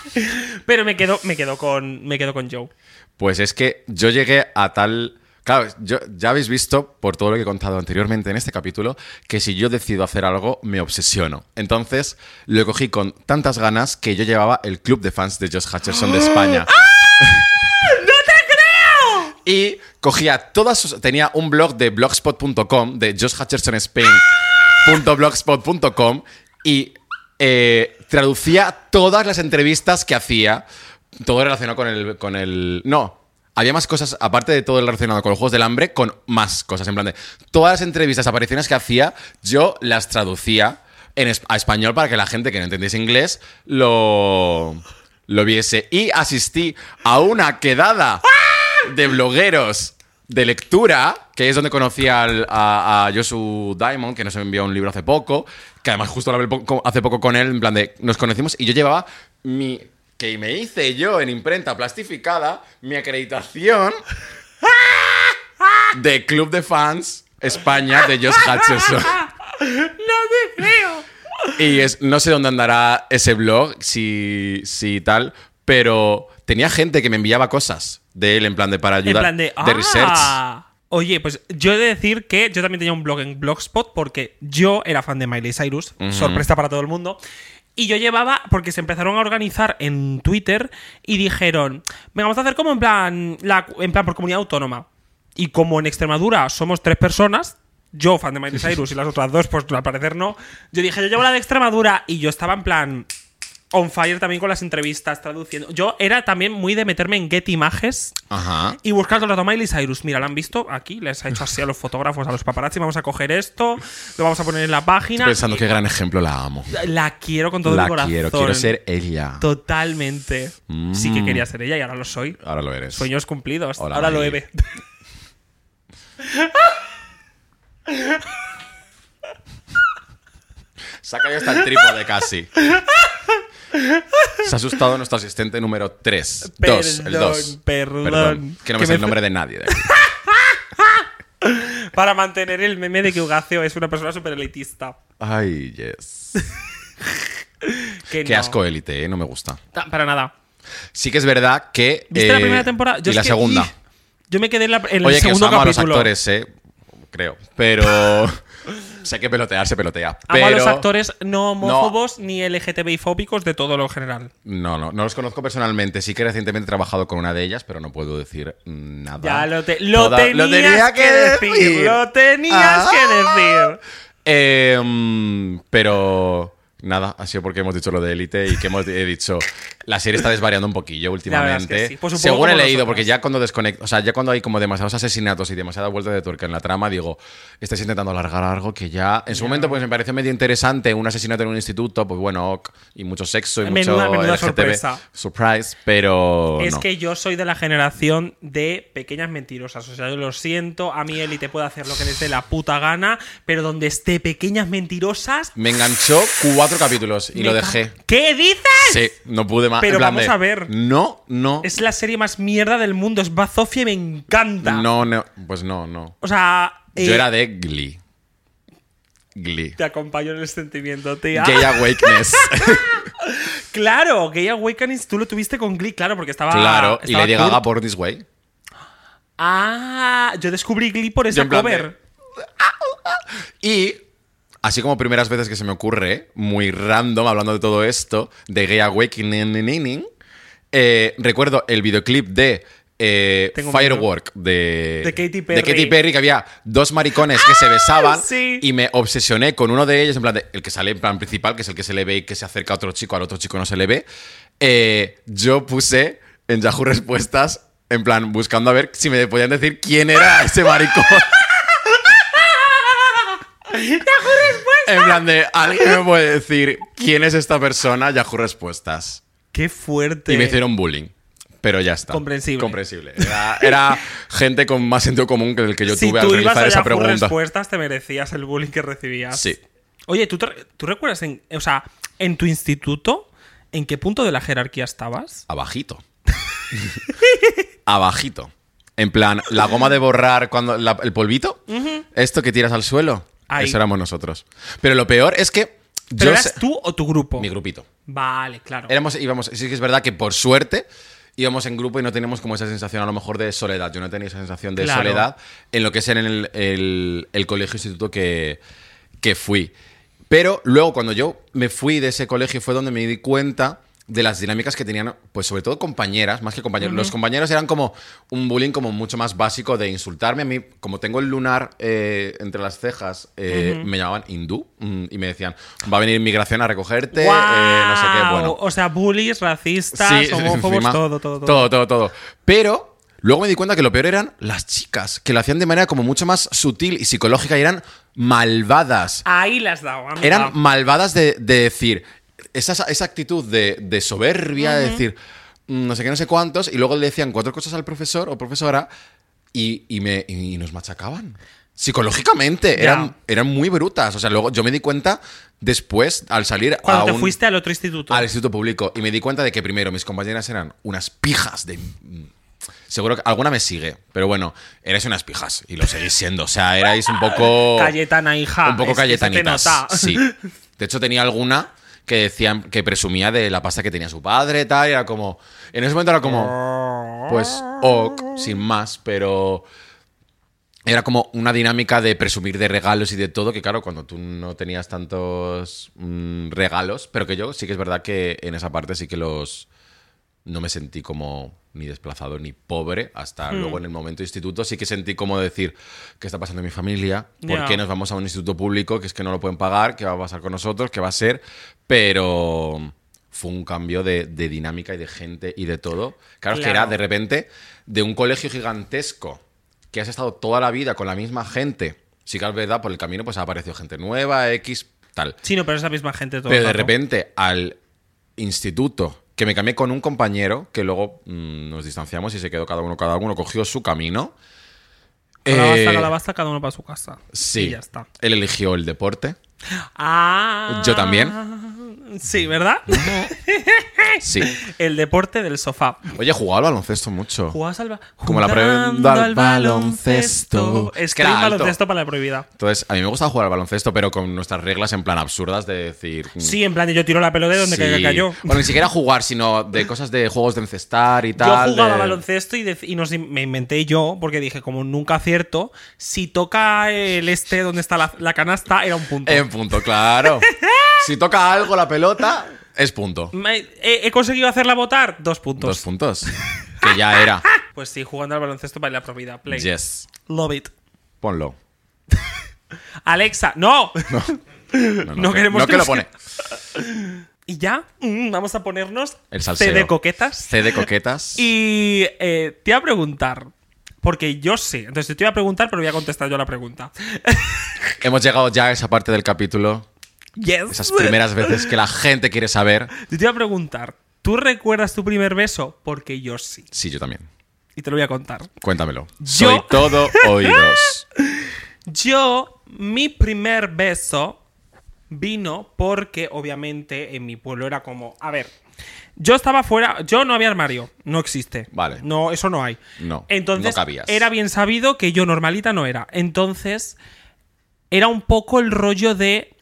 Pero me quedo, me quedo con, me quedo con Joe. Pues es que yo llegué a tal. Claro, yo, ya habéis visto, por todo lo que he contado anteriormente en este capítulo, que si yo decido hacer algo, me obsesiono. Entonces, lo cogí con tantas ganas que yo llevaba el club de fans de Josh Hutcherson de España. ¡No te creo! Y cogía todas sus. Tenía un blog de blogspot.com, de Josh y eh, traducía todas las entrevistas que hacía. Todo relacionado con el, con el. No. Había más cosas, aparte de todo el relacionado con los Juegos del Hambre, con más cosas. En plan de. Todas las entrevistas, apariciones que hacía, yo las traducía en, a español para que la gente que no entendiese inglés lo. lo viese. Y asistí a una quedada de blogueros de lectura, que es donde conocí al- a, a Josu Diamond, que nos envió un libro hace poco, que además justo lo hablé hace poco con él, en plan de, nos conocimos y yo llevaba mi, que me hice yo en imprenta plastificada, mi acreditación de Club de Fans España de Josh Hutcherson. ¡No te creo! Y es, no sé dónde andará ese blog, si, si tal, pero tenía gente que me enviaba cosas de él en plan de para ayudar En plan de, research. "Ah". Oye, pues yo he de decir que yo también tenía un blog en Blogspot porque yo era fan de Miley Cyrus, sorpresa para todo el mundo. Y yo llevaba, porque se empezaron a organizar en Twitter y dijeron, venga, vamos a hacer como en plan, la- en plan por comunidad autónoma. Y como en Extremadura somos tres personas, yo fan de Miley Cyrus y las otras dos, pues al parecer no, yo dije, yo llevo la de Extremadura y yo estaba en plan on fire también con las entrevistas, traduciendo. Yo era también muy de meterme en Get Images Ajá. y buscar todo el rato Miley Cyrus. Mira, lo han visto aquí, les ha hecho así a los fotógrafos, a los paparazzi. Vamos a coger esto, lo vamos a poner en la página. Estoy pensando qué gran ejemplo la amo. La quiero con todo la mi corazón. quiero, quiero ser ella. Totalmente. Sí que Mm. quería ser ella y ahora lo soy. Ahora lo eres. Sueños cumplidos. Hola, ahora lo he. Saca ya hasta el trípode casi. Se ha asustado nuestro asistente número 3. 2, el Perdón, 2. perdón. Que no Que me sé me el nombre de nadie. de. Para mantener el meme de que Ugacio es una persona súper elitista. Ay, yes. Que Qué no. asco élite, ¿eh? No me gusta. Ta- Para nada. Sí que es verdad que... ¿Viste la eh, primera temporada? y es la que- segunda. ¡ih! Yo me quedé en, la- en el Oye, que os segundo amo a los capítulo. actores, ¿eh? Creo. Pero... sé que pelotear se pelotea. Amo pero... a los actores no homófobos ni LGTBI fóbicos de todo lo general. No, no, no los conozco personalmente. Sí que recientemente he trabajado con una de ellas, pero no puedo decir nada. Ya lo, te- lo Toda- tenías tenía que decir. Lo tenías Ah. que decir. Eh, mm, pero nada, ha sido porque hemos dicho lo de élite y que hemos he dicho la serie está desvariando un poquillo es últimamente. que sí. Pues Según he leído, porque ya cuando desconecto, o sea, ya cuando hay como demasiados asesinatos y demasiada vuelta de tuerca en la trama, digo, estáis intentando alargar algo que ya en su momento pues me pareció medio interesante, un asesinato en un instituto, pues bueno, y mucho sexo y Menuda- mucho menuda LGTB, sorpresa. surprise, pero es no. que yo soy de la generación de pequeñas mentirosas. O sea, yo lo siento. A mí Eli te puede hacer lo que les dé la puta gana. Pero donde esté pequeñas mentirosas. me enganchó cuatro capítulos y lo dejé. ¿Qué dices? Sí, no pude más. Pero en plan vamos de, a ver. No, no. Es la serie más mierda del mundo. Es Bazofia y me encanta. No, no, pues no, no. O sea. Yo eh, era de Glee. Glee. Te acompaño en el sentimiento, tía. Gay Awakeness. Claro, Gay Awakening tú lo tuviste con Glee, claro, porque estaba. claro, y estaba Kurt. Gaga por This Way. Ah, yo descubrí Glee por esa de- cover. Y, así como primeras veces que se me ocurre, muy random, hablando de todo esto, de Gay Awakening, eh, recuerdo el videoclip de eh, Firework de, De Katy Perry. de Katy Perry, que había dos maricones que se besaban sí. y me obsesioné con uno de ellos, en plan, de- el que sale en plan principal, que es el que se le ve y que se acerca a otro chico, al otro chico no se le ve. Eh, yo puse en Yahoo Respuestas, en plan, buscando a ver si me podían decir quién era ese maricón. En plan de, ¿alguien me puede decir quién es esta persona? Yahoo Respuestas. Qué fuerte. Y me hicieron bullying. pero ya está. Comprensible. Comprensible. Era, era gente con más sentido común que el que yo si tuve al tú ibas realizar a esa Yahoo pregunta. respuestas, te merecías el bullying que recibías. Sí. Oye, ¿tú, te- ¿tú recuerdas, en, o sea, en tu instituto, en qué punto de la jerarquía estabas? Abajito. Abajito. En plan, la goma de borrar cuando la- el polvito, esto que tiras al suelo, Ahí. eso éramos nosotros. Pero lo peor es que ¿Pero yo eras sé- tú o tu grupo? mi grupito. Vale, claro. Éramos, íbamos, sí que es verdad que por suerte íbamos en grupo y no teníamos como esa sensación a lo mejor de soledad. Yo no tenía esa sensación de Claro. soledad en lo que es en el, el- el colegio instituto que, que fui. Pero luego cuando yo me fui de ese colegio fue donde me di cuenta de las dinámicas que tenían, pues sobre todo compañeras, más que compañeros. Los compañeros eran como un bullying como mucho más básico de insultarme. A mí, como tengo el lunar eh, entre las cejas, eh, me llamaban hindú mm, y me decían, va a venir inmigración a recogerte, eh, no sé qué, bueno. O sea, bullies, racistas, homófobos, encima, todo, todo, todo. Todo, todo, todo. Pero luego me di cuenta que lo peor eran las chicas, que lo hacían de manera como mucho más sutil y psicológica y eran malvadas. Ahí las amiga. Eran malvadas de, de decir, esa, esa actitud de, de soberbia, de decir, mm, no sé qué, no sé cuántos, y luego le decían cuatro cosas al profesor o profesora y, y me, y nos machacaban. Psicológicamente, eran, eran muy brutas. O sea, luego yo me di cuenta después, al salir Cuando a te un- fuiste al otro instituto. al instituto público y me di cuenta de que primero mis compañeras eran unas pijas de mm, seguro que alguna me sigue pero bueno erais unas pijas y lo seguís siendo o sea erais un poco Cayetana, hija. un poco es sí de hecho tenía alguna que decían que presumía de la pasta que tenía su padre tal y era como en ese momento era como pues ok sin más pero era como una dinámica de presumir de regalos y de todo, que claro, cuando tú no tenías tantos mm, regalos, pero que yo sí que es verdad que en esa parte sí que los... No me sentí como ni desplazado ni pobre, hasta Hmm. luego en el momento de instituto sí que sentí como decir, ¿qué está pasando en mi familia? ¿Por qué nos vamos a un instituto público que es que no lo pueden pagar? ¿Qué va a pasar con nosotros? ¿Qué va a ser? Pero fue un cambio de, de dinámica y de gente y de todo. Claro, es que era de repente de un colegio gigantesco que has estado toda la vida con la misma gente. Sí que es verdad, por el camino pues ha aparecido gente nueva, X, tal. Sí, no, pero es la misma gente todo Pero el de repente al instituto, que me cambié con un compañero, que luego mm, nos distanciamos y se quedó cada uno, cada uno cogió su camino. Calabasta, Eh, calabasta, cada uno para su casa. Sí. Y ya está. Él eligió el deporte. Ah. Yo también. Sí, ¿verdad? Sí. El deporte del sofá. Oye, he jugado al baloncesto mucho. Jugabas al ba- Como la prohibida al baloncesto. Es que era baloncesto para la prohibida. Entonces, a mí me gusta jugar al baloncesto, pero con nuestras reglas en plan absurdas de decir. mm, Sí, en plan de yo tiro la pelota de donde sí. caiga cayó. Bueno, ni siquiera jugar, sino de cosas de juegos de encestar y Yo tal. jugaba de- baloncesto y, nos me inventé yo, porque dije, como nunca acierto, si toca el este donde está la, la canasta, era un punto. En punto, claro. si toca algo la pelota, es punto. Me- he, he conseguido hacerla votar, dos puntos. Dos puntos. Que ya era. Pues sí, jugando al baloncesto para la propiedad. Play. Yes. Love it. Ponlo. Alexa, no. No, No queremos no que que lo pone. Y ya, mm, vamos a ponernos El salseo. de coquetas. C de coquetas. Y eh, te iba a preguntar, porque yo sé, entonces te iba a preguntar, pero voy a contestar yo la pregunta. Hemos llegado ya a esa parte del capítulo. Yes. Esas primeras veces que la gente quiere saber. Yo te iba a preguntar, ¿tú recuerdas tu primer beso? Porque yo sí. Sí, yo también. Y te lo voy a contar. Cuéntamelo. Yo- Soy todo oídos. Yo, mi primer beso vino porque, obviamente, en mi pueblo era como. A ver, yo estaba fuera. Yo no había armario. No existe. Vale. No, eso no hay. No, Entonces, no cabías. era bien sabido que yo normalita no era. Entonces, era un poco el rollo de.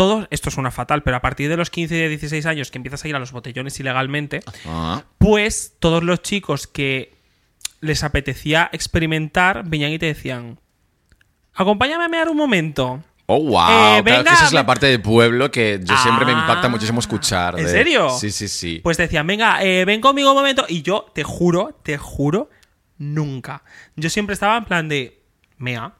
Todo, esto suena fatal, pero a partir de los 15 y 16 años que empiezas a ir a los botellones ilegalmente, Ah, pues todos los chicos que les apetecía experimentar venían y te decían: Acompáñame a mear un momento. Oh, wow. Eh, claro venga, que esa es la parte del pueblo que yo siempre me Ah. impacta muchísimo escuchar. ¿En serio? Sí, sí, sí. Pues decían, venga, eh, ven conmigo un momento. Y yo, te juro, te juro, nunca. Yo siempre estaba en plan de, mea.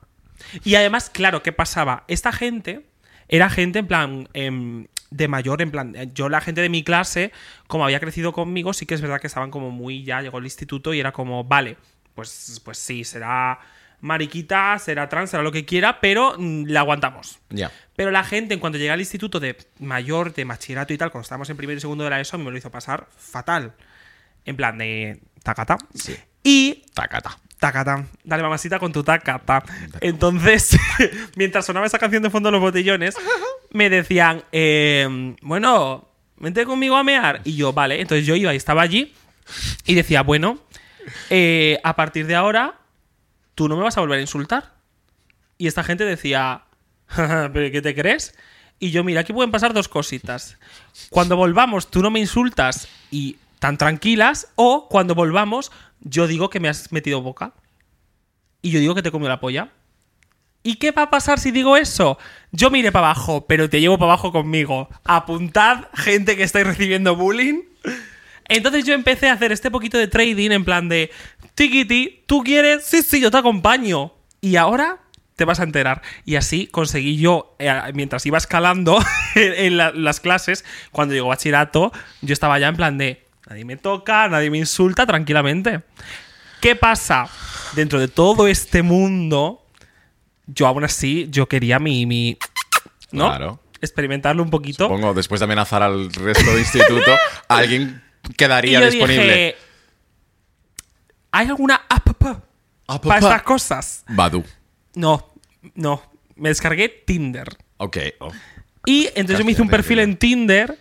Y además, claro, ¿qué pasaba? Esta gente era gente en plan em, de mayor, en plan, yo la gente de mi clase, como había crecido conmigo, sí que es verdad que estaban como muy, ya llegó el instituto y era como, vale, pues, pues sí, será mariquita, será trans, será lo que quiera, pero mm, la aguantamos. Ya. Pero la gente, en cuanto llegué al instituto de mayor, de bachillerato y tal, cuando estábamos en primero y segundo de la ESO, a mí me lo hizo pasar fatal. En plan de tacata. Sí. Y Tacata. Tacata. Dale, mamacita, con tu tacata. Entonces, mientras sonaba esa canción de fondo de los botellones, me decían, eh, bueno, vente conmigo a mear. Y yo, vale. Entonces yo iba y estaba allí y decía, bueno, eh, a partir de ahora, tú no me vas a volver a insultar. Y esta gente decía, ¿pero qué te crees? Y yo, mira, aquí pueden pasar dos cositas. Cuando volvamos, tú no me insultas y tan tranquilas, o cuando volvamos, yo digo que me has metido boca. Y yo digo que te comió la polla. ¿Y qué va a pasar si digo eso? Yo mire para abajo, pero te llevo para abajo conmigo. Apuntad, gente que estáis recibiendo bullying. Entonces yo empecé a hacer este poquito de trading en plan de, Tikiti, ¿tú quieres? Sí, sí, yo te acompaño. Y ahora te vas a enterar. Y así conseguí yo, eh, mientras iba escalando en, en la- las clases, cuando llegó bachillerato, yo estaba ya en plan de, nadie me toca, nadie me insulta, tranquilamente. ¿Qué pasa? Dentro de todo este mundo, yo aún así, yo quería mi... mi ¿No? Claro. Experimentarlo un poquito. Pongo, después de amenazar al resto de instituto, alguien Y quedaría yo disponible. dije, ¿hay alguna app para estas cosas? Badu. No, no. Me descargué Tinder. Ok. oh. Y entonces yo me hice un perfil en Tinder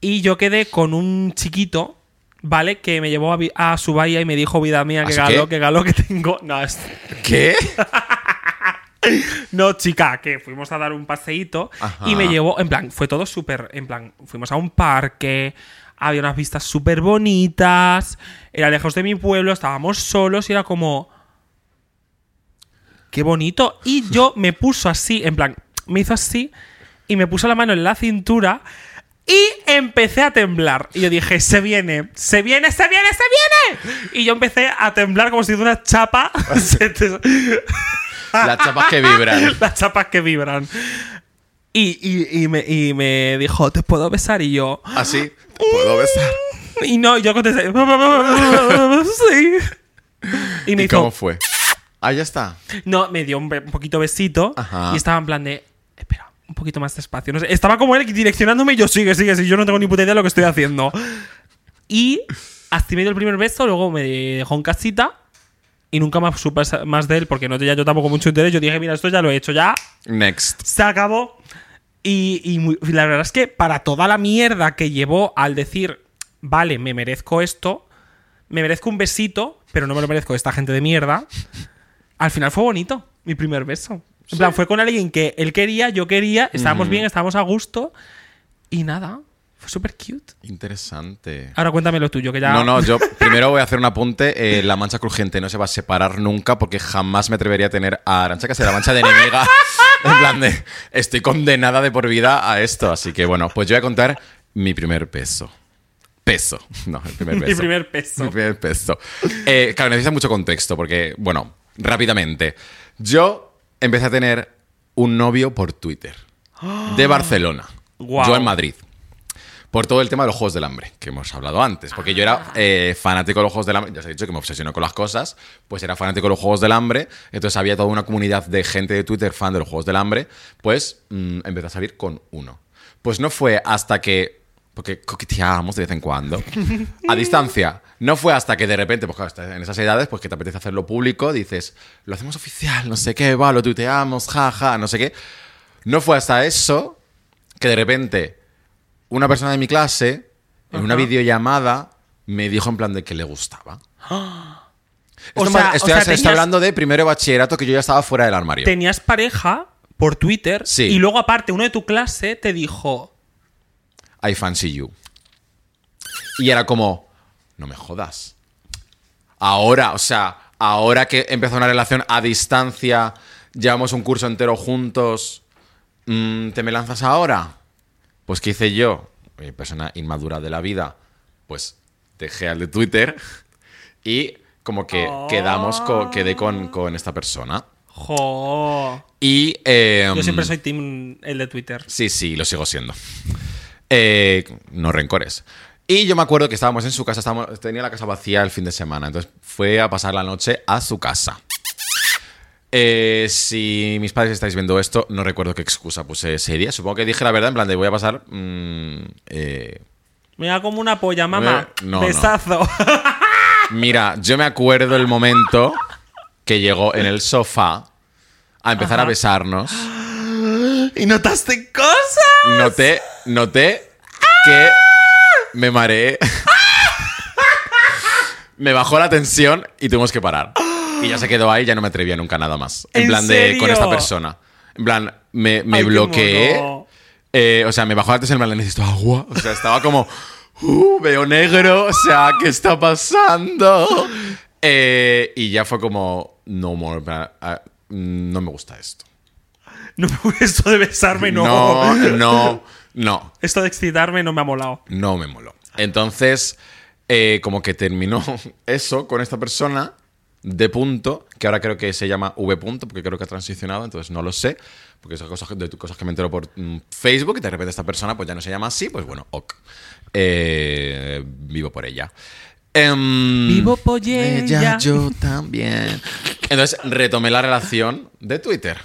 y yo quedé con un chiquito, ¿vale? Que me llevó a, su bahía y me dijo, vida mía, qué ¿Así galo, qué? galo que tengo. No, es- ¿Qué? no, chica, que fuimos a dar un paseíto Ajá. y me llevó, en plan, fue todo súper, en plan, fuimos a un parque, había unas vistas súper bonitas, era lejos de mi pueblo, estábamos solos y era como... Qué bonito. Y yo me puso así, en plan, me hizo así y me puso la mano en la cintura y empecé a temblar. Y yo dije, se viene, se viene, se viene, se viene. Y yo empecé a temblar como si de una chapa. Las chapas que vibran. las chapas que vibran. Y, y- y me, y me dijo, ¿te puedo besar? Y yo, Así. ¿Te puedo besar? y no, yo contesté, sí. Y me ¿Y hizo, cómo fue? Ah, ya está. no, me dio un, poquito besito Ajá. y estaba en plan de, espera, un poquito más despacio. No sé, estaba como él direccionándome y yo, sigue, sigue, si yo no tengo ni puta idea de lo que estoy haciendo. Y así me dio el primer beso, luego me dejó en casita y nunca más supe más de él porque no tenía yo tampoco mucho interés. Yo dije, mira, esto ya lo he hecho, ya Next. se acabó. Y, y muy- y la verdad es que para toda la mierda que llevó al decir, vale, me merezco esto, me merezco un besito, pero no me lo merezco esta gente de mierda, al final fue bonito, mi primer beso. En plan, fue con alguien que él quería, yo quería, estábamos bien, estábamos a gusto, y nada, fue súper cute. Interesante. Ahora cuéntame lo tuyo, que ya... No, no, yo primero voy a hacer un apunte. eh, la mancha crujiente no se va a separar nunca porque jamás me atrevería a tener a Arancha que sea la mancha de enemiga. en plan de, estoy condenada de por vida a esto. Así que bueno, pues yo voy a contar mi primer peso. Peso. No, el primer Mi peso. primer peso. Mi primer peso. Eh, claro, necesita mucho contexto porque, bueno, rápidamente. Yo empecé a tener un novio por Twitter. De Barcelona. Yo en Madrid. Por todo el tema de los Juegos del Hambre, que hemos hablado antes. Porque yo era eh, fanático de los Juegos del Hambre. Ya os he dicho que me obsesionó con las cosas. Pues era fanático de los Juegos del Hambre. Entonces había toda una comunidad de gente de Twitter fan de los Juegos del Hambre. Pues mm, empecé a salir con uno. Pues no fue hasta que. Porque coqueteábamos de vez en cuando. A distancia. No fue hasta que de repente, pues claro, en esas edades, pues que te apetece hacerlo público, dices, lo hacemos oficial, no sé qué, va, lo tuiteamos, jaja, no sé qué. No fue hasta eso que de repente una persona de mi clase, en una videollamada, me dijo en plan de que le gustaba. O Esto sea- más- o estoy, sea, tenías- hablando de primero bachillerato que yo ya estaba fuera del armario. Tenías pareja por Twitter Sí. y luego aparte uno de tu clase te dijo, I fancy you. Y era como, no me jodas. Ahora, o sea, ahora que empezó una relación a distancia, llevamos un curso entero juntos, mm, ¿te me lanzas ahora? Pues, ¿qué hice yo? Persona inmadura de la vida, pues dejé al de Twitter y como que quedamos, co- quedé con, con esta persona. jo. Y... em, Yo siempre soy team el de Twitter. Sí, sí, lo sigo siendo. Eh, no rencores. Y yo me acuerdo que estábamos en su casa, estábamos, tenía la casa vacía el fin de semana, entonces fue a pasar la noche a su casa. Eh, si mis padres estáis viendo esto, no recuerdo qué excusa puse ese día. Supongo que dije la verdad, en plan de voy a pasar mm, eh, Me da como una polla, mamá. No, no. Besazo. Mira, yo me acuerdo el momento que llegó en el sofá a empezar a besarnos. ¿Y notaste cosas? Noté, noté que me mareé. me bajó la tensión y tuvimos que parar. Y ya se quedó ahí, ya no me atrevía nunca nada más. En, ¿En plan de con esta persona. En plan, me, me Ay, bloqueé. Eh, o sea, me bajó la tensión, en plan, necesito agua. O sea, estaba como, uh, veo negro. O sea, ¿qué está pasando? Eh, y ya fue como, no, more, ah, no me gusta esto. No me gusta esto de besarme, no. No, no, no. Esto de excitarme no me ha molado. No me moló. Entonces, eh, como que terminó eso con esta persona de punto, que ahora creo que se llama V punto, porque creo que ha transicionado, entonces no lo sé, porque son cosas, de cosas que me entero por mm, Facebook y de repente esta persona pues ya no se llama así, pues bueno, ok. Eh, vivo por ella. Em, Vivo por ella. yo también. Entonces retomé la relación de Twitter.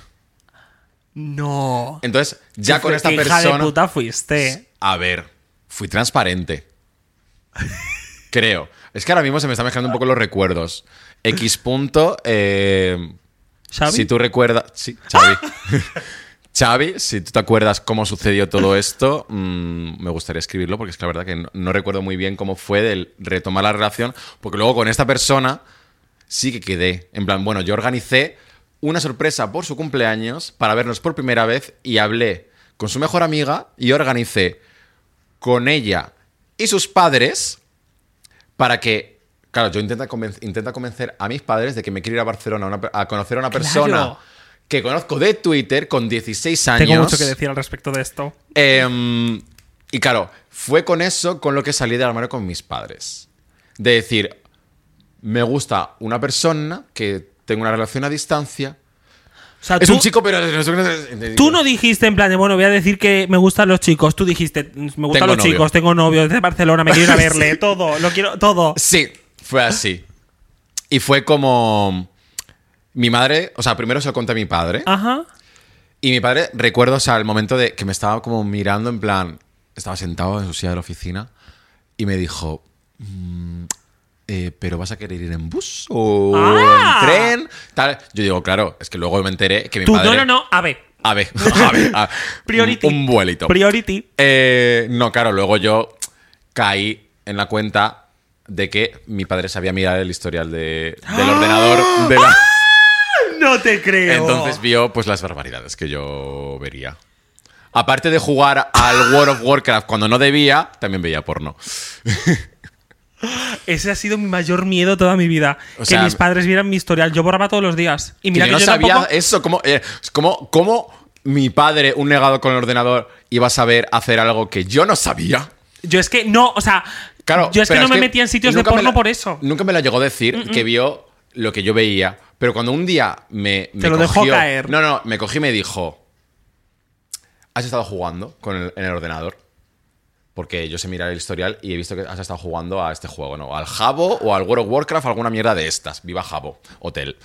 No. Entonces, ya con esta qué persona. Hija de puta fuiste. A ver, fui transparente. Creo. Es que ahora mismo se me están mezclando un poco los recuerdos. X punto. eh. Si tú recuerdas. Sí, Xavi. Xavi, si tú te acuerdas cómo sucedió todo esto, mm, me gustaría escribirlo porque es que la verdad que no, no recuerdo muy bien cómo fue del retomar la relación. Porque luego con esta persona sí que quedé. En plan, bueno, yo organicé una sorpresa por su cumpleaños para vernos por primera vez y hablé con su mejor amiga y organicé con ella y sus padres para que, claro, yo intenta, conven- intenta convencer a mis padres de que me quiero ir a Barcelona a, una pe- a conocer a una persona Claro. que conozco de Twitter con 16 años. Tengo mucho que decir al respecto de esto. Em, y claro, fue con eso con lo que salí del armario con mis padres. De decir, me gusta una persona que tengo una relación a distancia. O sea, Es tú, un chico, pero... tú no dijiste en plan de, bueno, voy a decir que me gustan los chicos. Tú dijiste, me gustan Tengo los novio. chicos, tengo novio, es de Barcelona, me quiero ir a verle, todo, lo quiero, todo. Sí, fue así. Y fue como... Mi madre, o sea, primero se lo conté a mi padre. Ajá. Y mi padre, recuerdo, o sea, el momento de que me estaba como mirando en plan, estaba sentado en su silla de la oficina y me dijo, "Mm, eh, ¿pero vas a querer ir en bus o Ah. en tren? Tal. Yo digo, claro, es que luego me enteré que mi Tú, padre... no, no, no, a ver. A ver, a ver, a- Priority. Un, un vuelito. Priority. Eh, no, claro, luego yo caí en la cuenta de que mi padre sabía mirar el historial de- del ordenador de la... No te creo. Entonces vio pues las barbaridades que yo vería. Aparte de jugar al World of Warcraft cuando no debía, también veía porno. Ese ha sido mi mayor miedo toda mi vida. O que sea, mis padres vieran mi historial. Yo borraba todos los días. Y mira que no yo sabía tampoco- eso. ¿Cómo, eh, cómo- cómo mi padre, un negado con el ordenador, iba a saber hacer algo que yo no sabía? Yo es que no, o sea, Claro, yo es que no me metía en sitios de porno la- por eso. Nunca me lo llegó a decir que vio lo que yo veía. Pero cuando un día me, me Te lo dejó cogió- caer. No, no, me cogí y me dijo: ¿Has estado jugando con el- en el ordenador? Porque yo sé mirar el historial y he visto que has estado jugando a este juego, ¿no? Al Jabo o al World of Warcraft, alguna mierda de estas. Viva Jabo, hotel.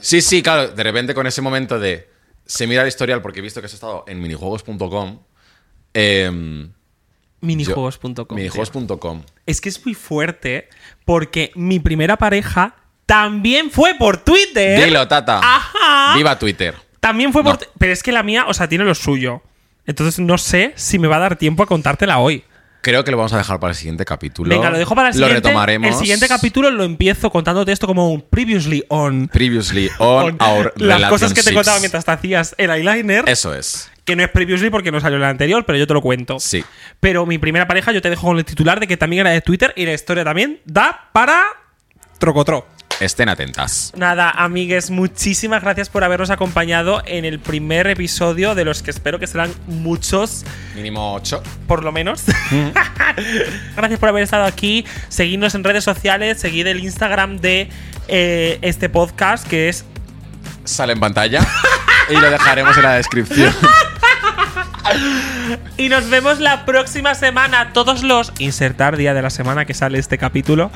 Sí, sí, claro, de repente con ese momento de se mira el historial porque he visto que has estado en minijuegos.com. Eh, Minijuegos.com. minijuegos.com. Es que es muy fuerte porque mi primera pareja también fue por Twitter. Dilo, Tata. Ajá. Viva Twitter. También fue por. No. Pero es que la mía, o sea, tiene lo suyo. Entonces no sé si me va a dar tiempo a contártela hoy. Creo que lo vamos a dejar para el siguiente capítulo. Venga, lo dejo para el Lo siguiente. retomaremos. El siguiente capítulo lo empiezo contándote esto como un previously on. Previously on on our las cosas que te contaba mientras te hacías el eyeliner. Eso es. Que no es previously porque no salió en el anterior, pero yo te lo cuento. Sí. Pero mi primera pareja, yo te dejo con el titular de que también era de Twitter y la historia también da para trocotro. Estén atentas. Nada, amigues, muchísimas gracias por habernos acompañado en el primer episodio de los que espero que serán muchos, Mínimo 8. por lo menos. gracias por haber estado aquí. Seguidnos en redes sociales, seguid el Instagram de eh, este podcast que es Sale en pantalla. y lo dejaremos en la descripción. Y nos vemos la próxima semana, todos los insertar día de la semana que sale este capítulo,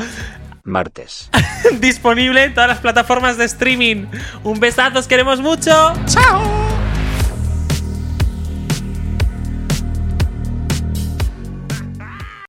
martes. disponible en todas las plataformas de streaming. Un besazo, os queremos mucho. Chao.